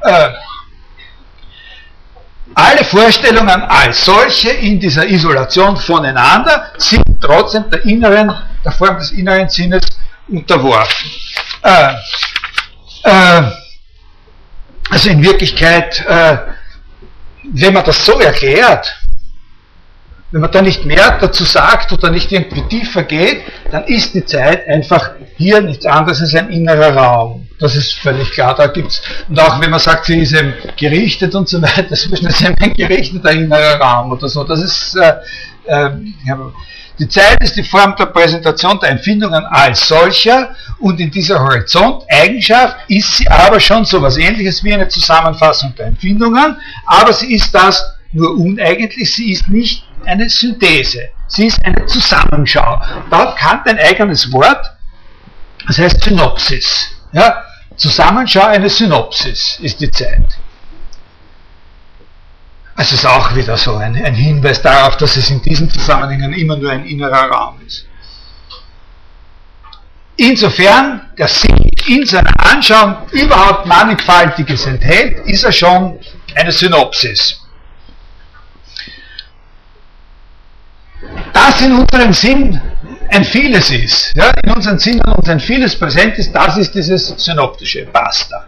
A: Äh, alle Vorstellungen als solche in dieser Isolation voneinander sind trotzdem der inneren, der Form des inneren Sinnes unterworfen. Äh, äh, also in Wirklichkeit, äh, wenn man das so erklärt, wenn man da nicht mehr dazu sagt oder nicht irgendwie tiefer geht, dann ist die Zeit einfach hier nichts anderes als ein innerer Raum. Das ist völlig klar. Da gibt's, und auch wenn man sagt, sie ist eben gerichtet und so weiter, das ist ein gerichteter innerer Raum oder so. Das ist, äh, äh, die Zeit ist die Form der Präsentation der Empfindungen als solcher und in dieser Horizonteigenschaft ist sie aber schon so etwas ähnliches wie eine Zusammenfassung der Empfindungen, aber sie ist das nur uneigentlich, sie ist nicht eine Synthese, sie ist eine Zusammenschau. Da hat Kant ein eigenes Wort, das heißt Synopsis. Ja? Zusammenschau, eine Synopsis ist die Zeit. Also ist auch wieder so ein, ein Hinweis darauf, dass es in diesen Zusammenhängen immer nur ein innerer Raum ist. Insofern der Sinn in seiner Anschauung überhaupt Mannigfaltiges enthält, ist er schon eine Synopsis. Das in unserem Sinn ein vieles ist, ja, in unseren Sinnen uns ein vieles präsent ist, das ist dieses synoptische Basta.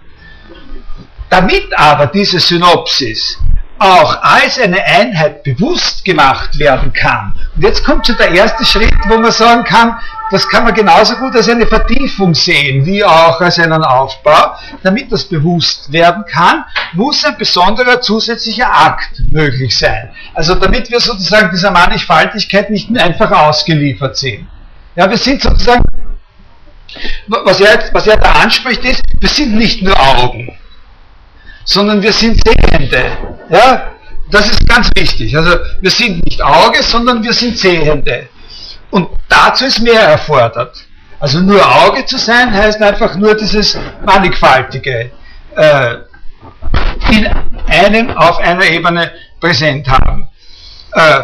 A: Damit aber diese Synopsis auch als eine Einheit bewusst gemacht werden kann. Und jetzt kommt schon der erste Schritt, wo man sagen kann, das kann man genauso gut als eine Vertiefung sehen, wie auch als einen Aufbau. Damit das bewusst werden kann, muss ein besonderer zusätzlicher Akt möglich sein. Also damit wir sozusagen dieser Mannigfaltigkeit nicht mehr einfach ausgeliefert sind. Ja, wir sind sozusagen, was er, was er da anspricht, ist, wir sind nicht nur Augen sondern wir sind Sehende. Ja? Das ist ganz wichtig. Also wir sind nicht Auge, sondern wir sind Sehende. Und dazu ist mehr erfordert. Also nur Auge zu sein, heißt einfach nur dieses mannigfaltige äh, in einem auf einer Ebene präsent haben. Äh,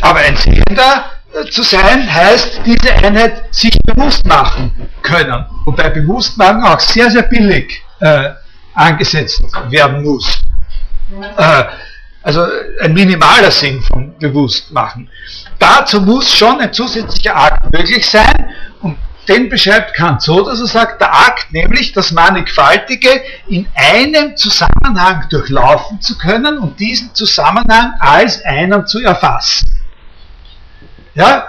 A: aber ein Sehender äh, zu sein heißt, diese Einheit sich bewusst machen können. Wobei Bewusstmachen auch sehr, sehr billig äh, angesetzt werden muss. Äh, also ein minimaler Sinn von Bewusstmachen. Dazu muss schon ein zusätzlicher Akt möglich sein und den beschreibt Kant so, dass er sagt, der Akt, nämlich das Mannigfaltige in einem Zusammenhang durchlaufen zu können und diesen Zusammenhang als einen zu erfassen. Ja?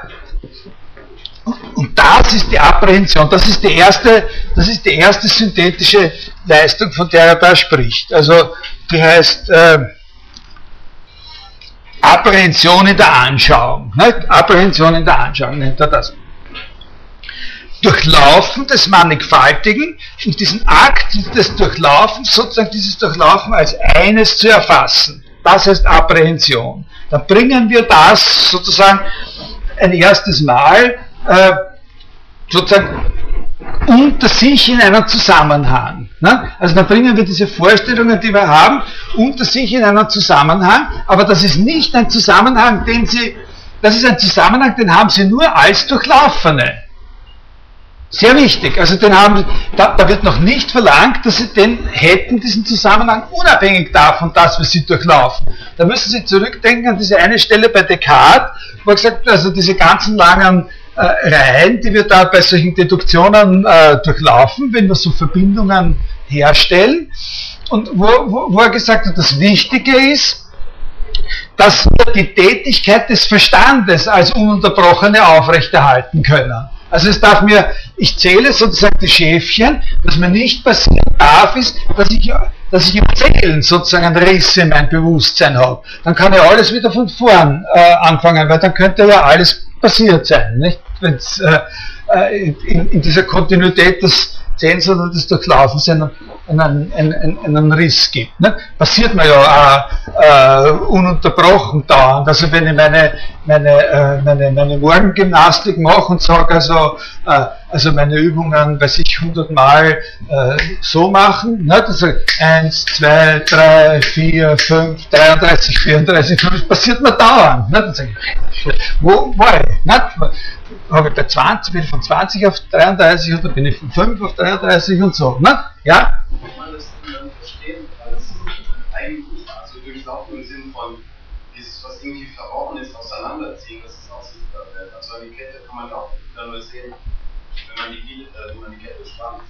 A: Und das ist die Apprehension, das ist die erste, das ist die erste synthetische Leistung, von der er da spricht. Also die heißt äh, Apprehension in der Anschauung. Nicht? Apprehension in der Anschauung nennt er das. Durchlaufen des Mannigfaltigen und diesen Akt des Durchlaufens, sozusagen dieses Durchlaufen als eines zu erfassen. Das heißt Apprehension. Dann bringen wir das sozusagen ein erstes Mal äh, sozusagen unter sich in einen Zusammenhang. Ne? Also dann bringen wir diese Vorstellungen, die wir haben, unter sich in einen Zusammenhang, aber das ist nicht ein Zusammenhang, den Sie, das ist ein Zusammenhang, den haben Sie nur als Durchlaufene. Sehr wichtig. Also den haben, da, da, wird noch nicht verlangt, dass Sie den hätten, diesen Zusammenhang, unabhängig davon, dass wir sie durchlaufen. Da müssen Sie zurückdenken an diese eine Stelle bei Descartes, wo er gesagt also diese ganzen langen äh, Reihen, die wir da bei solchen Deduktionen äh, durchlaufen, wenn wir so Verbindungen herstellen. Und wo, wo, wo er gesagt hat, das Wichtige ist, dass wir die Tätigkeit des Verstandes als ununterbrochene aufrechterhalten können. Also es darf mir, ich zähle sozusagen die Schäfchen, was mir nicht passieren darf, ist, dass ich, dass ich im Zählen sozusagen einen Riss in mein Bewusstsein habe. Dann kann ja alles wieder von vorn äh, anfangen, weil dann könnte ja alles passiert sein, nicht? Wenn's, äh, äh in, in, dieser Kontinuität des Zählens oder des Durchlaufens einen, einen, einen, einen Riss gibt. Ne? Passiert mir ja äh, äh, ununterbrochen dauernd. Also wenn ich meine, meine, äh, meine, meine Morgengymnastik mache und sage, also, äh, also meine Übungen, weiß ich, 100 Mal äh, so machen, ne? heißt 1, 2, 3, 4, 5, 33, 34, 5, passiert mir dauernd. Ne? Das wo war ich? Ne? habe ich bei 20, bin ich von 20 auf 33 oder bin ich von 5 auf 33 und so. Ne? Ja? Kann man das dann verstehen als eigentlich also durchlaufen im Sinn von dieses, was irgendwie verworren ist, auseinanderziehen, dass es auch sichtbar wird. Also die Kette kann man auch dann nur sehen, wenn man die, äh, wenn man die Kette spannt.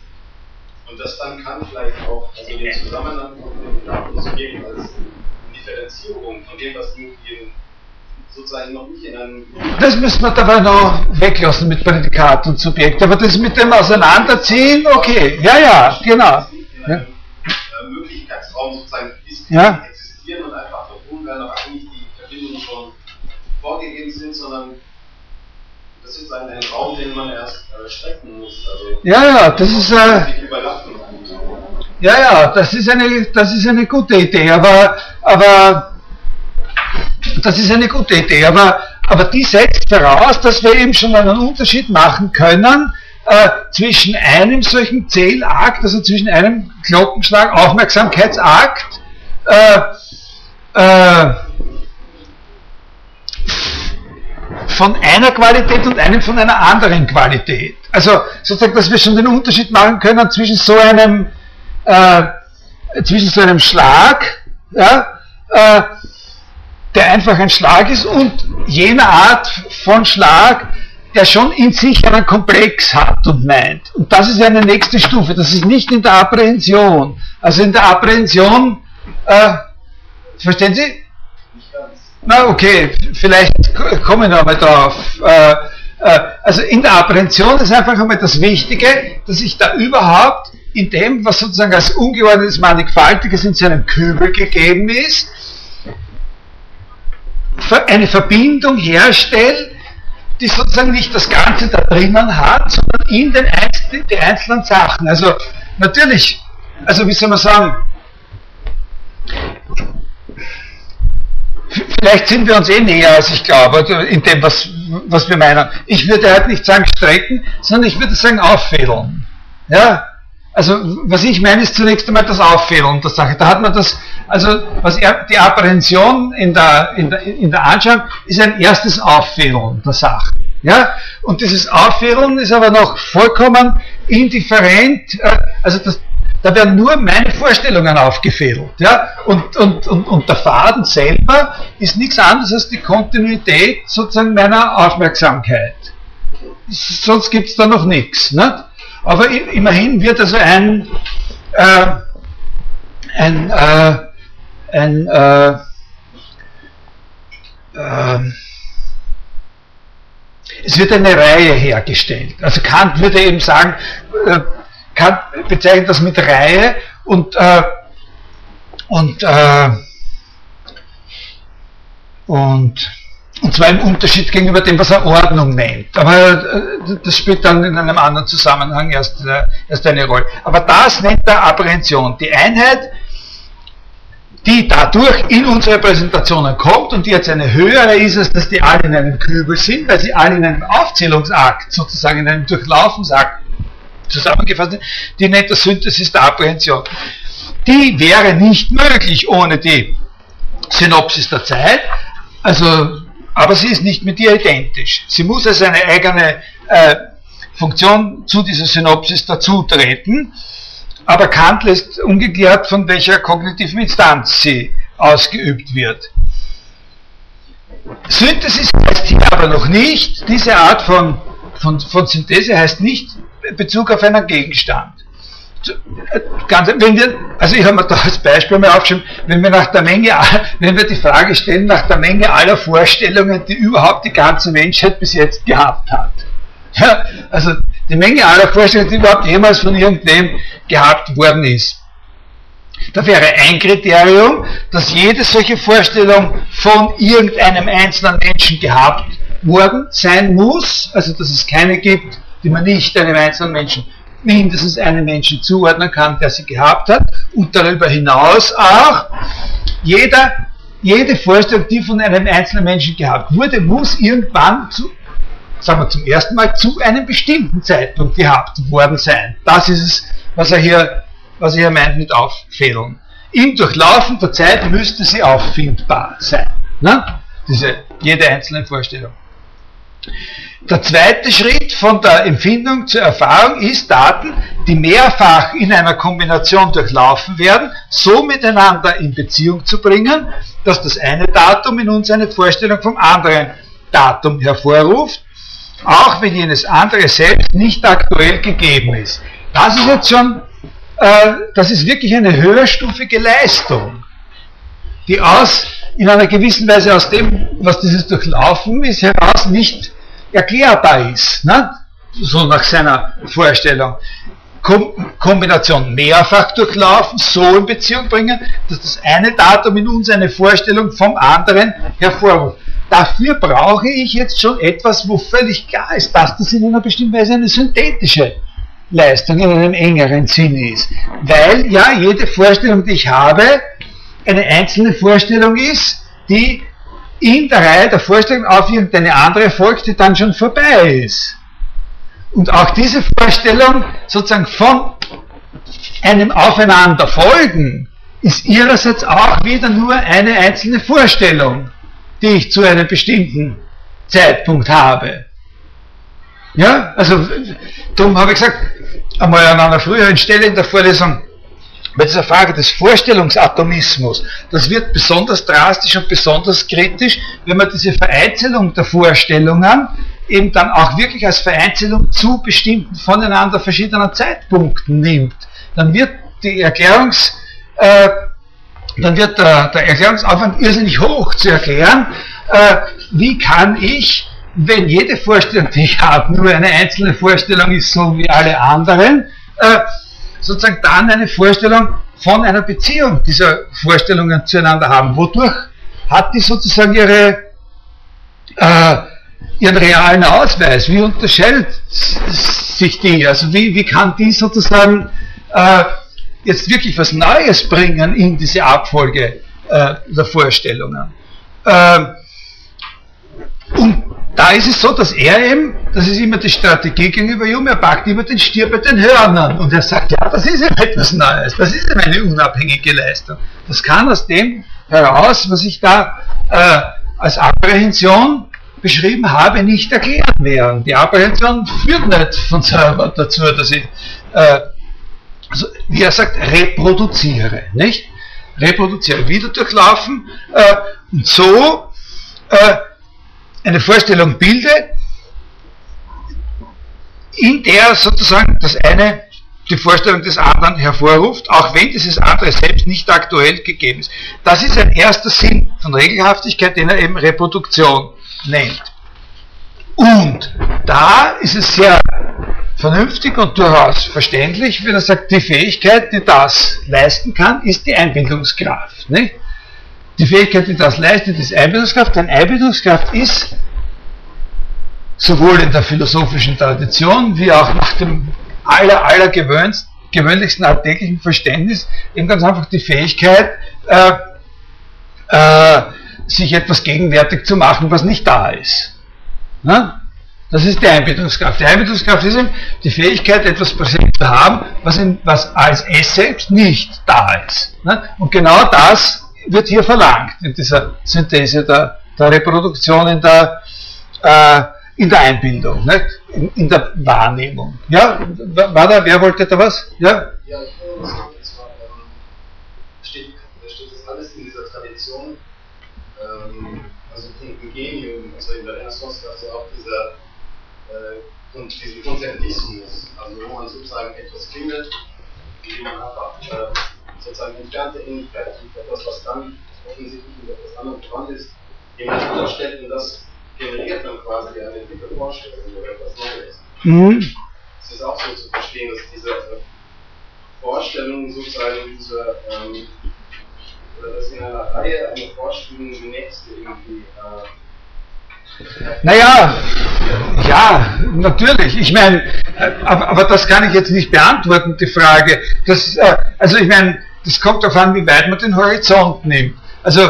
A: Und das dann kann vielleicht auch, also den Zusammenhang von den Daten zu geben als Differenzierung von dem, was irgendwie in sozusagen noch nicht in einem. Das müssen wir dabei noch weglassen mit Prädikat und Subjekt. Aber das mit dem Auseinanderziehen, okay. Ja, ja, genau. Ja. Möglichkeitsraum sozusagen ist, ja. existieren und einfach verbunden werden, aber eigentlich die Verbindungen schon vorgegeben sind, sondern das ist ein, ein Raum, den man erst äh, strecken muss. Also ja, ja, das ist. Äh, ja, ja, das ist eine, das ist eine gute Idee, aber, aber das ist eine gute Idee, aber, aber die setzt voraus, dass wir eben schon einen Unterschied machen können äh, zwischen einem solchen Zählakt, also zwischen einem Glockenschlag, Aufmerksamkeitsakt, äh, äh, von einer Qualität und einem von einer anderen Qualität. Also sozusagen, dass wir schon den Unterschied machen können zwischen so einem, äh, zwischen so einem Schlag, ja, äh, der einfach ein Schlag ist und jener Art von Schlag, der schon in sich einen Komplex hat und meint. Und das ist eine nächste Stufe. Das ist nicht in der Apprehension. Also in der Apprehension, äh, verstehen Sie? Na okay, vielleicht komme ich noch einmal drauf. Äh, äh, also in der Apprehension ist einfach einmal das Wichtige, dass ich da überhaupt in dem, was sozusagen als ungeordnetes Mannigfaltiges in seinem Kübel gegeben ist, eine Verbindung herstellen, die sozusagen nicht das Ganze da drinnen hat, sondern in den einzelnen, die einzelnen Sachen. Also natürlich, also wie soll man sagen, vielleicht sind wir uns eh näher, als ich glaube, in dem, was, was wir meinen. Ich würde halt nicht sagen strecken, sondern ich würde sagen auffädeln. Ja? Also was ich meine, ist zunächst einmal das Auffehlen der Sache. Da hat man das, also was er, die Apprehension in der, in, der, in der Anschauung ist ein erstes Auffehlen der Sache. Ja? Und dieses Auffehlen ist aber noch vollkommen indifferent, äh, also das, da werden nur meine Vorstellungen aufgefädelt. Ja? Und, und, und, und der Faden selber ist nichts anderes als die Kontinuität sozusagen meiner Aufmerksamkeit. Sonst gibt es da noch nichts. Nicht? Aber immerhin wird also ein, äh, ein, äh, ein äh, äh, es wird eine Reihe hergestellt. Also Kant würde eben sagen, äh, Kant bezeichnet das mit Reihe und, äh, und, äh, und, und zwar im Unterschied gegenüber dem, was er Ordnung nennt. Aber äh, das spielt dann in einem anderen Zusammenhang erst, äh, erst eine Rolle. Aber das nennt er Apprehension. Die Einheit, die dadurch in unsere Präsentationen kommt und die jetzt eine höhere ist, als dass die alle in einem Kübel sind, weil sie alle in einem Aufzählungsakt, sozusagen in einem Durchlaufensakt zusammengefasst sind, die nennt er Synthesis der Apprehension. Die wäre nicht möglich ohne die Synopsis der Zeit, also, aber sie ist nicht mit ihr identisch. Sie muss als eine eigene äh, Funktion zu dieser Synopsis dazutreten, aber Kant lässt ungeklärt, von welcher kognitiven Instanz sie ausgeübt wird. Synthesis heißt hier aber noch nicht, diese Art von, von, von Synthese heißt nicht Bezug auf einen Gegenstand. Ganz, wenn wir, also ich habe mir da als Beispiel mal aufgeschrieben, wenn wir nach der Menge, wenn wir die Frage stellen nach der Menge aller Vorstellungen, die überhaupt die ganze Menschheit bis jetzt gehabt hat. Ja, also die Menge aller Vorstellungen, die überhaupt jemals von irgendwem gehabt worden ist. Da wäre ein Kriterium, dass jede solche Vorstellung von irgendeinem einzelnen Menschen gehabt worden sein muss, also dass es keine gibt, die man nicht einem einzelnen Menschen, mindestens einem Menschen zuordnen kann, der sie gehabt hat, und darüber hinaus auch jeder, jede Vorstellung, die von einem einzelnen Menschen gehabt wurde, muss irgendwann zu, sagen wir zum ersten Mal, zu einem bestimmten Zeitpunkt gehabt worden sein. Das ist es, was er hier, was er hier meint mit auffädeln. Im Durchlaufen der Zeit müsste sie auffindbar sein. Ne? Diese, jede einzelne Vorstellung. Der zweite Schritt von der Empfindung zur Erfahrung ist, Daten, die mehrfach in einer Kombination durchlaufen werden, so miteinander in Beziehung zu bringen, dass das eine Datum in uns eine Vorstellung vom anderen Datum hervorruft, auch wenn jenes andere selbst nicht aktuell gegeben ist. Das ist jetzt schon, äh, das ist wirklich eine höherstufige Leistung, die aus, in einer gewissen Weise aus dem, was dieses Durchlaufen ist, heraus nicht erklärbar ist, ne? so nach seiner Vorstellung. Kom Kombination mehrfach durchlaufen, so in Beziehung bringen, dass das eine Datum in uns eine Vorstellung vom anderen hervorruft. Dafür brauche ich jetzt schon etwas, wo völlig klar ist, dass das in einer bestimmten Weise eine synthetische Leistung in einem engeren Sinn ist. Weil ja jede Vorstellung, die ich habe, eine einzelne Vorstellung ist, die in der Reihe der Vorstellung auf irgendeine andere folgt, die dann schon vorbei ist. Und auch diese Vorstellung sozusagen von einem Aufeinanderfolgen ist ihrerseits auch wieder nur eine einzelne Vorstellung, die ich zu einem bestimmten Zeitpunkt habe. Ja, also darum habe ich gesagt, einmal an einer früheren Stelle in der Vorlesung, bei dieser Frage des Vorstellungsatomismus, das wird besonders drastisch und besonders kritisch, wenn man diese Vereinzelung der Vorstellungen eben dann auch wirklich als Vereinzelung zu bestimmten voneinander verschiedenen Zeitpunkten nimmt. Dann wird die Erklärungs, äh, dann wird der, der, Erklärungsaufwand irrsinnig hoch zu erklären, äh, wie kann ich, wenn jede Vorstellung, die ich habe, nur eine einzelne Vorstellung ist, so wie alle anderen, äh, sozusagen dann eine Vorstellung von einer Beziehung dieser Vorstellungen zueinander haben. Wodurch hat die sozusagen ihre, äh, ihren realen Ausweis? Wie unterscheidet sich die? Also wie, wie kann die sozusagen äh, jetzt wirklich was Neues bringen in diese Abfolge äh, der Vorstellungen? Äh, und da ist es so, dass er eben, das ist immer die Strategie gegenüber Hume, er packt immer den Stier bei den Hörnern und er sagt, ja, das ist eben etwas Neues, das ist eben eine unabhängige Leistung. Das kann aus dem heraus, was ich da äh, als Apprehension beschrieben habe, nicht erklärt werden. Die Apprehension führt nicht von selber dazu, dass ich, äh, also, wie er sagt, reproduziere, nicht? Reproduziere, wieder durchlaufen äh, und so äh, eine Vorstellung bilde, in der sozusagen das eine die Vorstellung des anderen hervorruft, auch wenn dieses andere selbst nicht aktuell gegeben ist. Das ist ein erster Sinn von Regelhaftigkeit, den er eben Reproduktion nennt. Und da ist es sehr vernünftig und durchaus verständlich, wenn er sagt, die Fähigkeit, die das leisten kann, ist die Einbildungskraft. Nicht? Die Fähigkeit, die das leistet, ist Einbildungskraft, denn Einbildungskraft ist sowohl in der philosophischen Tradition wie auch nach dem aller, aller gewöhnlichsten alltäglichen Verständnis eben ganz einfach die Fähigkeit, äh, äh, sich etwas gegenwärtig zu machen, was nicht da ist. Na? Das ist die Einbildungskraft. Die Einbildungskraft ist eben die Fähigkeit, etwas präsent zu haben, was, in, was als es selbst nicht da ist. Na? Und genau das wird hier verlangt in dieser Synthese der, der Reproduktion in der, äh, in der Einbildung, nicht? In, in, der Wahrnehmung. Ja, war da, wer wollte da was? Ja? Ja, ich würde sagen, ähm, steht, alles in dieser Tradition, ähm, also im Genium, also in der Renaissance, also auch dieser, äh, diesen Konzeptismus, also wo man sozusagen etwas findet, wie man einfach äh, sozusagen entfernte Ähnlichkeit sucht, etwas, was dann offensichtlich mit etwas anderem dran ist, jemand stellt und das generiert dann quasi eine dicke Vorstellung oder etwas Neues. Mhm. Es ist auch so zu verstehen, dass diese Vorstellung sozusagen diese, ähm, oder dass in einer Reihe eine Vorstellung die nächste irgendwie äh, naja, ja, natürlich. Ich meine, aber, aber, das kann ich jetzt nicht beantworten, die Frage. Das, äh, also ich meine, das kommt darauf an, wie weit man den Horizont nimmt. Also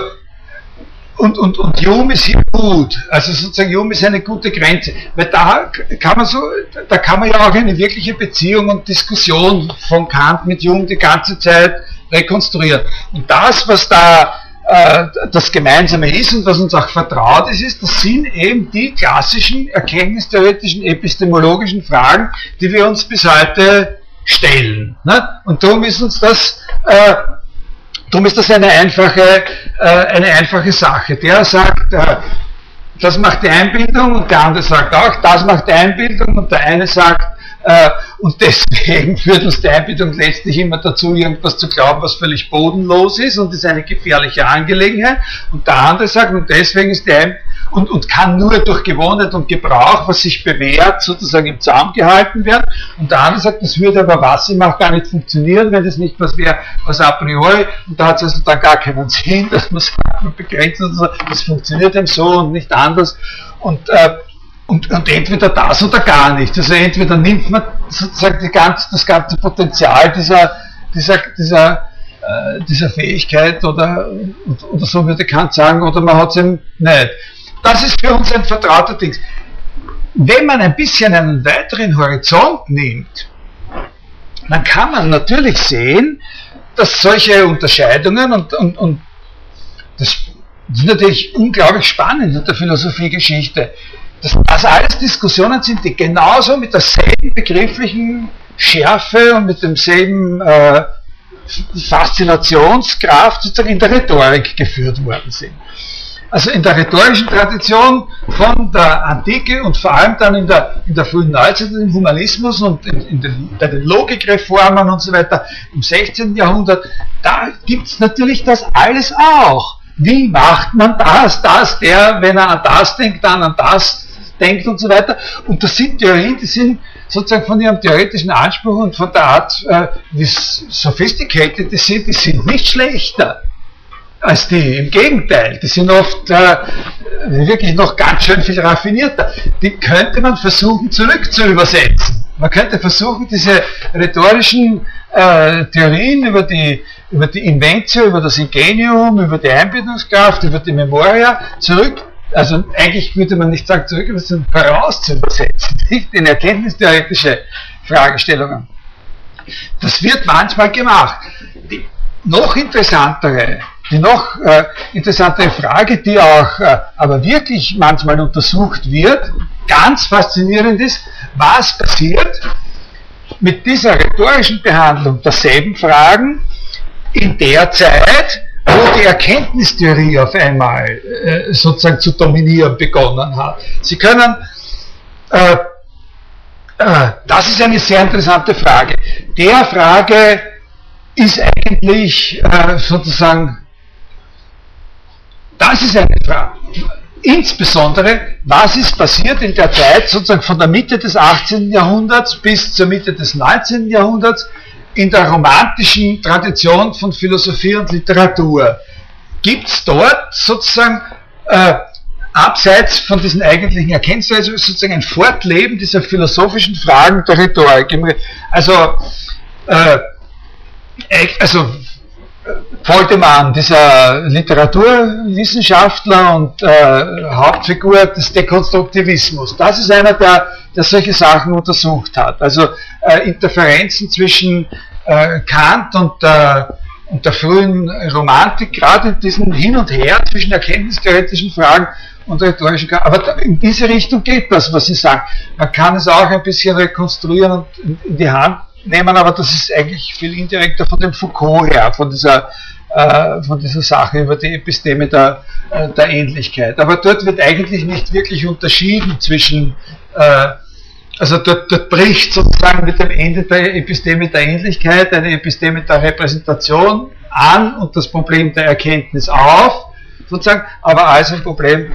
A: und, und, und Hume ist hier gut. Also sozusagen Hume ist eine gute Grenze. Weil da kann man so, da kann man ja auch eine wirkliche Beziehung und Diskussion von Kant mit Hume die ganze Zeit rekonstruieren. Und das, was da äh, das Gemeinsame ist und was uns auch vertraut ist, ist, das sind eben die klassischen erkenntnistheoretischen, epistemologischen Fragen, die wir uns bis heute stellen. Ne? Und darum ist uns das äh, Darum ist das eine einfache, äh, eine einfache Sache. Der sagt, äh, das macht die Einbildung und der andere sagt auch, das macht die Einbildung und der eine sagt, und deswegen führt uns die Einbildung letztlich immer dazu, irgendwas zu glauben, was völlig bodenlos ist und ist eine gefährliche Angelegenheit. Und der andere sagt, und deswegen ist die und, und kann nur durch Gewohnheit und Gebrauch, was sich bewährt, sozusagen im Zaum gehalten werden. Und der andere sagt, das würde aber was ihm auch gar nicht funktionieren, wenn das nicht was wäre, was a priori, und da hat es also dann gar keinen Sinn, dass man sagt, man begrenzt das funktioniert eben so und nicht anders. Und äh, und, und entweder das oder gar nicht. Also entweder nimmt man sozusagen ganze, das ganze Potenzial dieser, dieser, dieser, äh, dieser Fähigkeit oder, oder so würde Kant sagen, oder man hat es eben nicht. Das ist für uns ein vertrauter Ding. Wenn man ein bisschen einen weiteren Horizont nimmt, dann kann man natürlich sehen, dass solche Unterscheidungen und, und, und das ist natürlich unglaublich spannend in der Philosophiegeschichte, dass das alles Diskussionen sind, die genauso mit derselben begrifflichen Schärfe und mit demselben äh, Faszinationskraft sozusagen in der Rhetorik geführt worden sind. Also in der rhetorischen Tradition von der Antike und vor allem dann in der, in der frühen Neuzeit, im Humanismus und in, in den, bei den Logikreformen und so weiter im 16. Jahrhundert, da gibt es natürlich das alles auch. Wie macht man das, das, der, wenn er an das denkt, dann an das denkt und so weiter. Und das sind Theorien, die sind sozusagen von ihrem theoretischen Anspruch und von der Art, äh, wie sophisticated die sind, die sind nicht schlechter als die. Im Gegenteil, die sind oft äh, wirklich noch ganz schön viel raffinierter. Die könnte man versuchen zurückzuübersetzen. Man könnte versuchen, diese rhetorischen äh, Theorien über die, über die Inventio, über das Ingenium, über die Einbildungskraft, über die Memoria zurück also eigentlich würde man nicht sagen zurückübersetzen, vorauszuübersetzen, nicht in erkenntnistheoretische Fragestellungen. Das wird manchmal gemacht. Die noch interessantere, die noch äh, interessantere Frage, die auch äh, aber wirklich manchmal untersucht wird, ganz faszinierend ist, was passiert mit dieser rhetorischen Behandlung derselben Fragen in der Zeit, wo die Erkenntnistheorie auf einmal äh, sozusagen zu dominieren begonnen hat. Sie können, äh, äh, das ist eine sehr interessante Frage. Der Frage ist eigentlich äh, sozusagen, das ist eine Frage. Insbesondere, was ist passiert in der Zeit sozusagen von der Mitte des 18. Jahrhunderts bis zur Mitte des 19. Jahrhunderts in der romantischen Tradition von Philosophie und Literatur. Gibt es dort sozusagen äh, abseits von diesen eigentlichen Erkenntnisweisen sozusagen ein Fortleben dieser philosophischen Fragen der Rhetorik? Also, äh, also Voltemann, dieser Literaturwissenschaftler und äh, Hauptfigur des Dekonstruktivismus, das ist einer, der, der solche Sachen untersucht hat. Also äh, Interferenzen zwischen äh, Kant und der, und der frühen Romantik, gerade in diesem Hin und Her zwischen erkenntnistheoretischen Fragen und rhetorischen Fragen. Aber in diese Richtung geht das, was Sie sagen. Man kann es auch ein bisschen rekonstruieren und in die Hand nehmen, aber das ist eigentlich viel indirekter von dem Foucault her, von dieser, äh, von dieser Sache über die Episteme der, äh, der Ähnlichkeit. Aber dort wird eigentlich nicht wirklich unterschieden zwischen, äh, also dort, dort bricht sozusagen mit dem Ende der Episteme der Ähnlichkeit eine Episteme der Repräsentation an und das Problem der Erkenntnis auf, sozusagen, aber als ein Problem,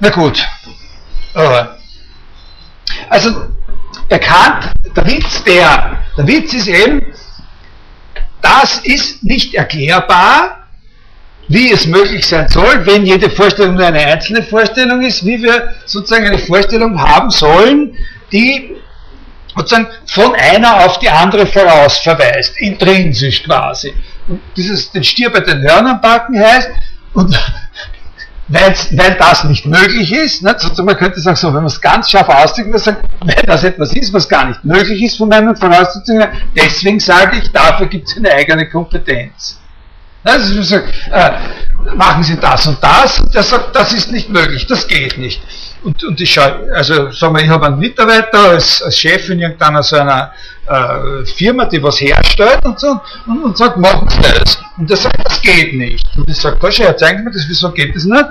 A: na gut, also erkannt, der Witz, der, der Witz ist eben, das ist nicht erklärbar, wie es möglich sein soll, wenn jede Vorstellung nur eine einzelne Vorstellung ist, wie wir sozusagen eine Vorstellung haben sollen, die sozusagen von einer auf die andere voraus verweist, intrinsisch quasi. Und dieses den Stier bei den Hörnern packen heißt, und weil das nicht möglich ist, ne, man könnte sagen, so, wenn man es ganz scharf ausdrücken, dann sagen, weil das etwas ist, was gar nicht möglich ist von meinen Voraussetzungen, deswegen sage ich, dafür gibt es eine eigene Kompetenz. Äh, machen Sie das und das, und der sagt, das ist nicht möglich, das geht nicht. Und, und ich schaue, also sagen wir, ich habe einen Mitarbeiter als, als Chef in irgendeiner so einer äh, Firma, die was herstellt und so, und, und sagt, machen Sie das. Und der sagt, das geht nicht. Und ich sage, Herr, zeigen Sie mir das, wieso geht das nicht?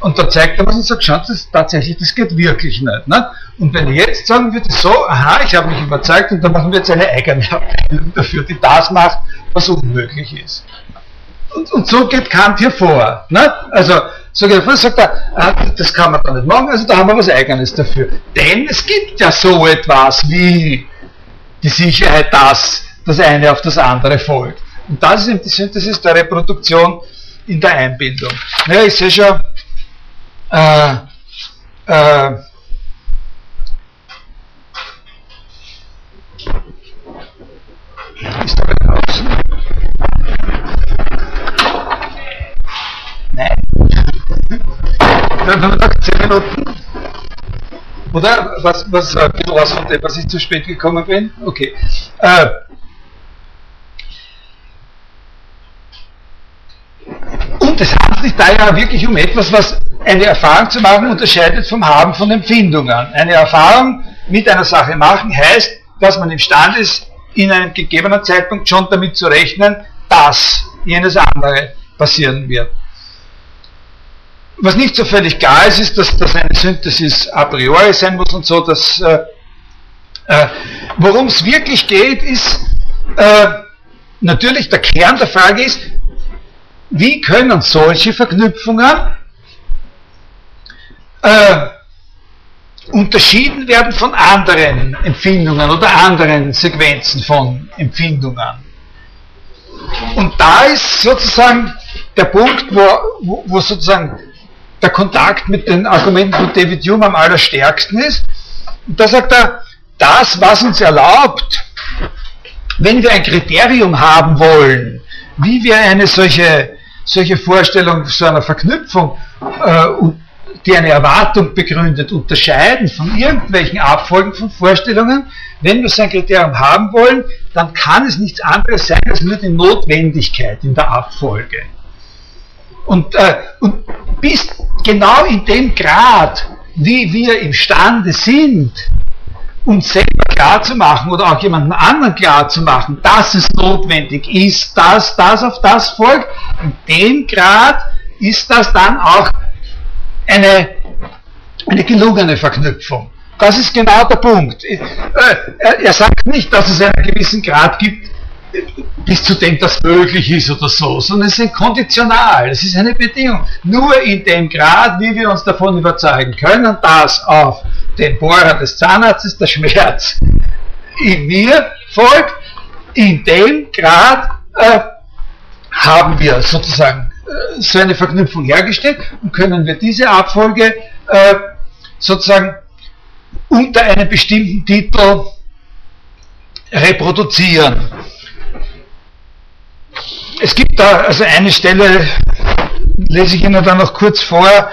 A: Und da zeigt er was und sagt, schaut, das tatsächlich, das geht wirklich nicht. Ne? Und wenn jetzt sagen würde, so, aha, ich habe mich überzeugt und dann machen wir jetzt eine eigene Abteilung dafür, die das macht, was unmöglich ist. Und, und so geht Kant hier vor. Ne? Also, so geht er vor, sagt er, ah, das kann man doch nicht machen, also da haben wir was Eigenes dafür. Denn es gibt ja so etwas wie die Sicherheit, dass das eine auf das andere folgt. Und das ist die Synthesis der Reproduktion in der Einbildung. Naja, ich sehe schon, äh, äh, ist da draußen? Noch 10 Minuten. Oder? Was, was, ein bisschen was von dem, was ich zu spät gekommen bin? Okay. Äh, und es handelt sich da ja wirklich um etwas, was eine Erfahrung zu machen unterscheidet vom Haben von Empfindungen. Eine Erfahrung mit einer Sache machen heißt, dass man imstande ist, in einem gegebenen Zeitpunkt schon damit zu rechnen, dass jenes andere passieren wird. Was nicht so völlig klar ist, ist, dass das eine Synthesis a priori sein muss und so, dass äh, äh, worum es wirklich geht, ist äh, natürlich der Kern der Frage ist, wie können solche Verknüpfungen äh, unterschieden werden von anderen Empfindungen oder anderen Sequenzen von Empfindungen. Und da ist sozusagen der Punkt, wo, wo, wo sozusagen der Kontakt mit den Argumenten von David Hume am allerstärksten ist. Und da sagt er, das, was uns erlaubt, wenn wir ein Kriterium haben wollen, wie wir eine solche solche Vorstellungen so einer Verknüpfung äh, die eine Erwartung begründet, unterscheiden von irgendwelchen Abfolgen von Vorstellungen. Wenn wir so ein Kriterium haben wollen, dann kann es nichts anderes sein als nur die Notwendigkeit in der Abfolge. Und, äh, und bis genau in dem Grad, wie wir imstande sind, uns selber klar zu machen oder auch jemanden anderen klar zu machen, dass es notwendig ist, dass das auf das folgt, in dem Grad ist das dann auch eine, eine gelungene Verknüpfung. Das ist genau der Punkt. Äh, er sagt nicht, dass es einen gewissen Grad gibt, bis zu dem das möglich ist oder so, sondern es ist ein konditional, es ist eine Bedingung. Nur in dem Grad, wie wir uns davon überzeugen können, dass auf den Bohrer des Zahnarztes der Schmerz in mir folgt, in dem Grad äh, haben wir sozusagen äh, so eine Verknüpfung hergestellt und können wir diese Abfolge äh, sozusagen unter einem bestimmten Titel reproduzieren. Es gibt da also eine Stelle, lese ich Ihnen da noch kurz vor,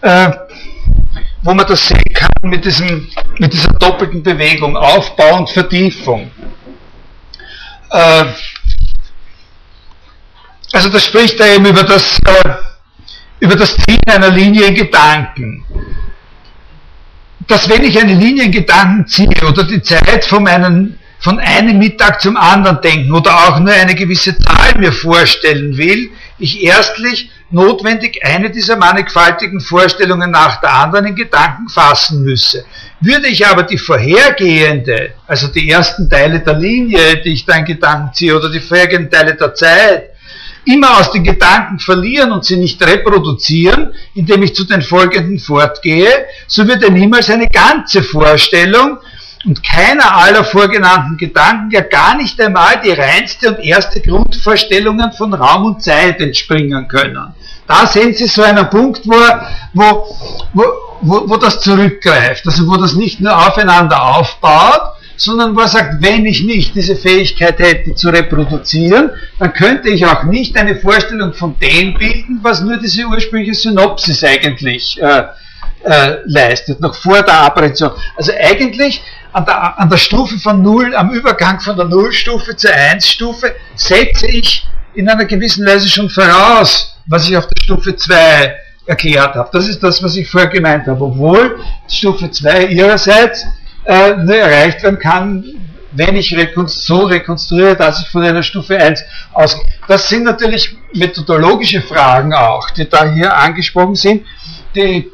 A: äh, wo man das sehen kann mit, diesem, mit dieser doppelten Bewegung, Aufbau und Vertiefung. Äh, also das spricht da eben über das, äh, über das Ziehen einer Linie in Gedanken. Dass wenn ich eine Linie in Gedanken ziehe oder die Zeit von, meinen, von einem Mittag zum anderen denken oder auch nur eine gewisse Zahl mir vorstellen will, ich erstlich notwendig eine dieser mannigfaltigen Vorstellungen nach der anderen in Gedanken fassen müsse. Würde ich aber die vorhergehende, also die ersten Teile der Linie, die ich da in Gedanken ziehe, oder die vorhergehenden Teile der Zeit, immer aus den Gedanken verlieren und sie nicht reproduzieren, indem ich zu den folgenden fortgehe, so wird er niemals eine ganze Vorstellung und keiner aller vorgenannten Gedanken ja gar nicht einmal die reinste und erste Grundvorstellungen von Raum und Zeit entspringen können. Da sehen Sie so einen Punkt, wo, wo, wo, wo, das zurückgreift, also wo das nicht nur aufeinander aufbaut, sondern wo er sagt, wenn ich nicht diese Fähigkeit hätte zu reproduzieren, dann könnte ich auch nicht eine Vorstellung von dem bilden, was nur diese ursprüngliche Synopsis eigentlich äh, äh, leistet, noch vor der Apparition. Also eigentlich an der, an der Stufe von Null, am Übergang von der Nullstufe zur Eins-Stufe, setze ich in einer gewissen Weise schon voraus, was ich auf der Stufe 2 erklärt habe. Das ist das, was ich vorher gemeint habe. Obwohl Stufe 2 ihrerseits äh, nur erreicht werden kann, wenn ich so rekonstruiere, dass ich von einer Stufe 1 ausgehe. Das sind natürlich methodologische Fragen auch, die da hier angesprochen sind, die,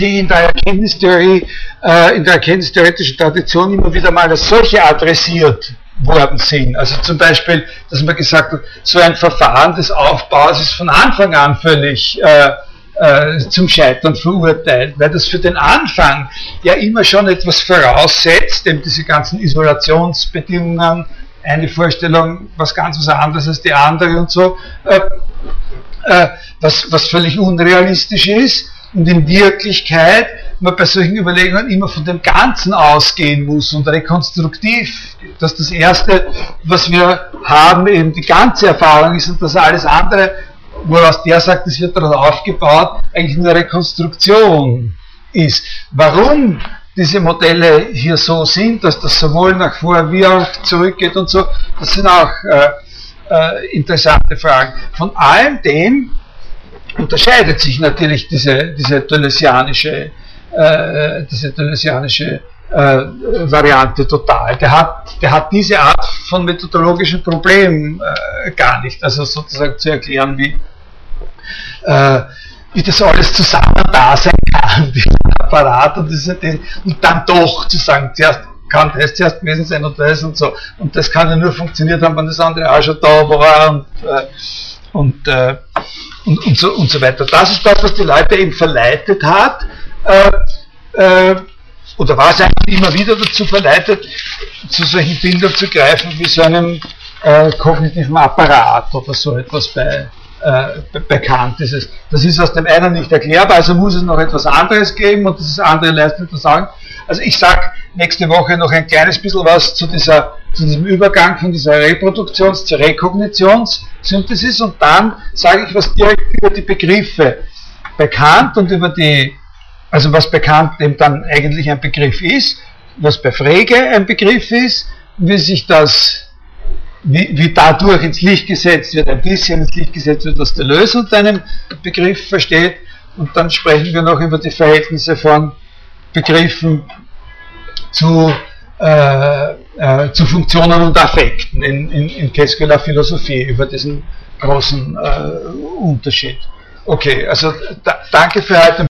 A: die in der Erkenntnistheorie, äh, in der erkenntnistheoretischen Tradition immer wieder mal als solche adressiert worden sind. Also zum Beispiel, dass man gesagt hat, so ein Verfahren des Aufbaus ist von Anfang an völlig äh, äh, zum Scheitern verurteilt, weil das für den Anfang ja immer schon etwas voraussetzt, eben diese ganzen Isolationsbedingungen, eine Vorstellung, was ganz was anderes als die andere und so, äh, äh, was, was völlig unrealistisch ist und in Wirklichkeit man bei solchen Überlegungen immer von dem Ganzen ausgehen muss und rekonstruktiv, dass das Erste, was wir haben, eben die ganze Erfahrung ist und dass alles andere woraus der sagt, es wird darauf aufgebaut, eigentlich eine Rekonstruktion ist. Warum diese Modelle hier so sind, dass das sowohl nach vor wie auch zurückgeht und so, das sind auch äh, äh, interessante Fragen. Von allem dem unterscheidet sich natürlich diese, diese Deleuzianische, äh, diese Deleuzianische äh, Variante total. Der hat, der hat diese Art von methodologischen Problemen äh, gar nicht, also sozusagen zu erklären, wie, äh, wie das alles zusammen da sein kann, dieser Apparat und, das, und dann doch zu sagen, zuerst kann das zuerst gewesen sein und das und so. Und das kann ja nur funktioniert haben, wenn das andere auch schon da war und, äh, und, äh, und, und, so, und so weiter. Das ist das, was die Leute eben verleitet hat, äh, äh, oder war es eigentlich immer wieder dazu verleitet, zu solchen Bildern zu greifen wie so einem äh, kognitiven Apparat oder so etwas bei, äh, bekannt ist. Es. Das ist aus dem einen nicht erklärbar, also muss es noch etwas anderes geben und dieses andere leistet etwas an. Also ich sage nächste Woche noch ein kleines bisschen was zu dieser zu diesem Übergang von dieser Reproduktions- zur Rekognitionssynthesis und dann sage ich was direkt über die Begriffe. Bekannt und über die, also was bekannt eben dann eigentlich ein Begriff ist, was bei Frege ein Begriff ist, wie sich das, wie, wie dadurch ins Licht gesetzt wird, ein bisschen ins Licht gesetzt wird, was der Lös unter einem Begriff versteht. Und dann sprechen wir noch über die Verhältnisse von Begriffen zu, äh, äh, zu Funktionen und Affekten in, in, in Keskeler Philosophie, über diesen großen äh, Unterschied. Okay, also da, danke für heute.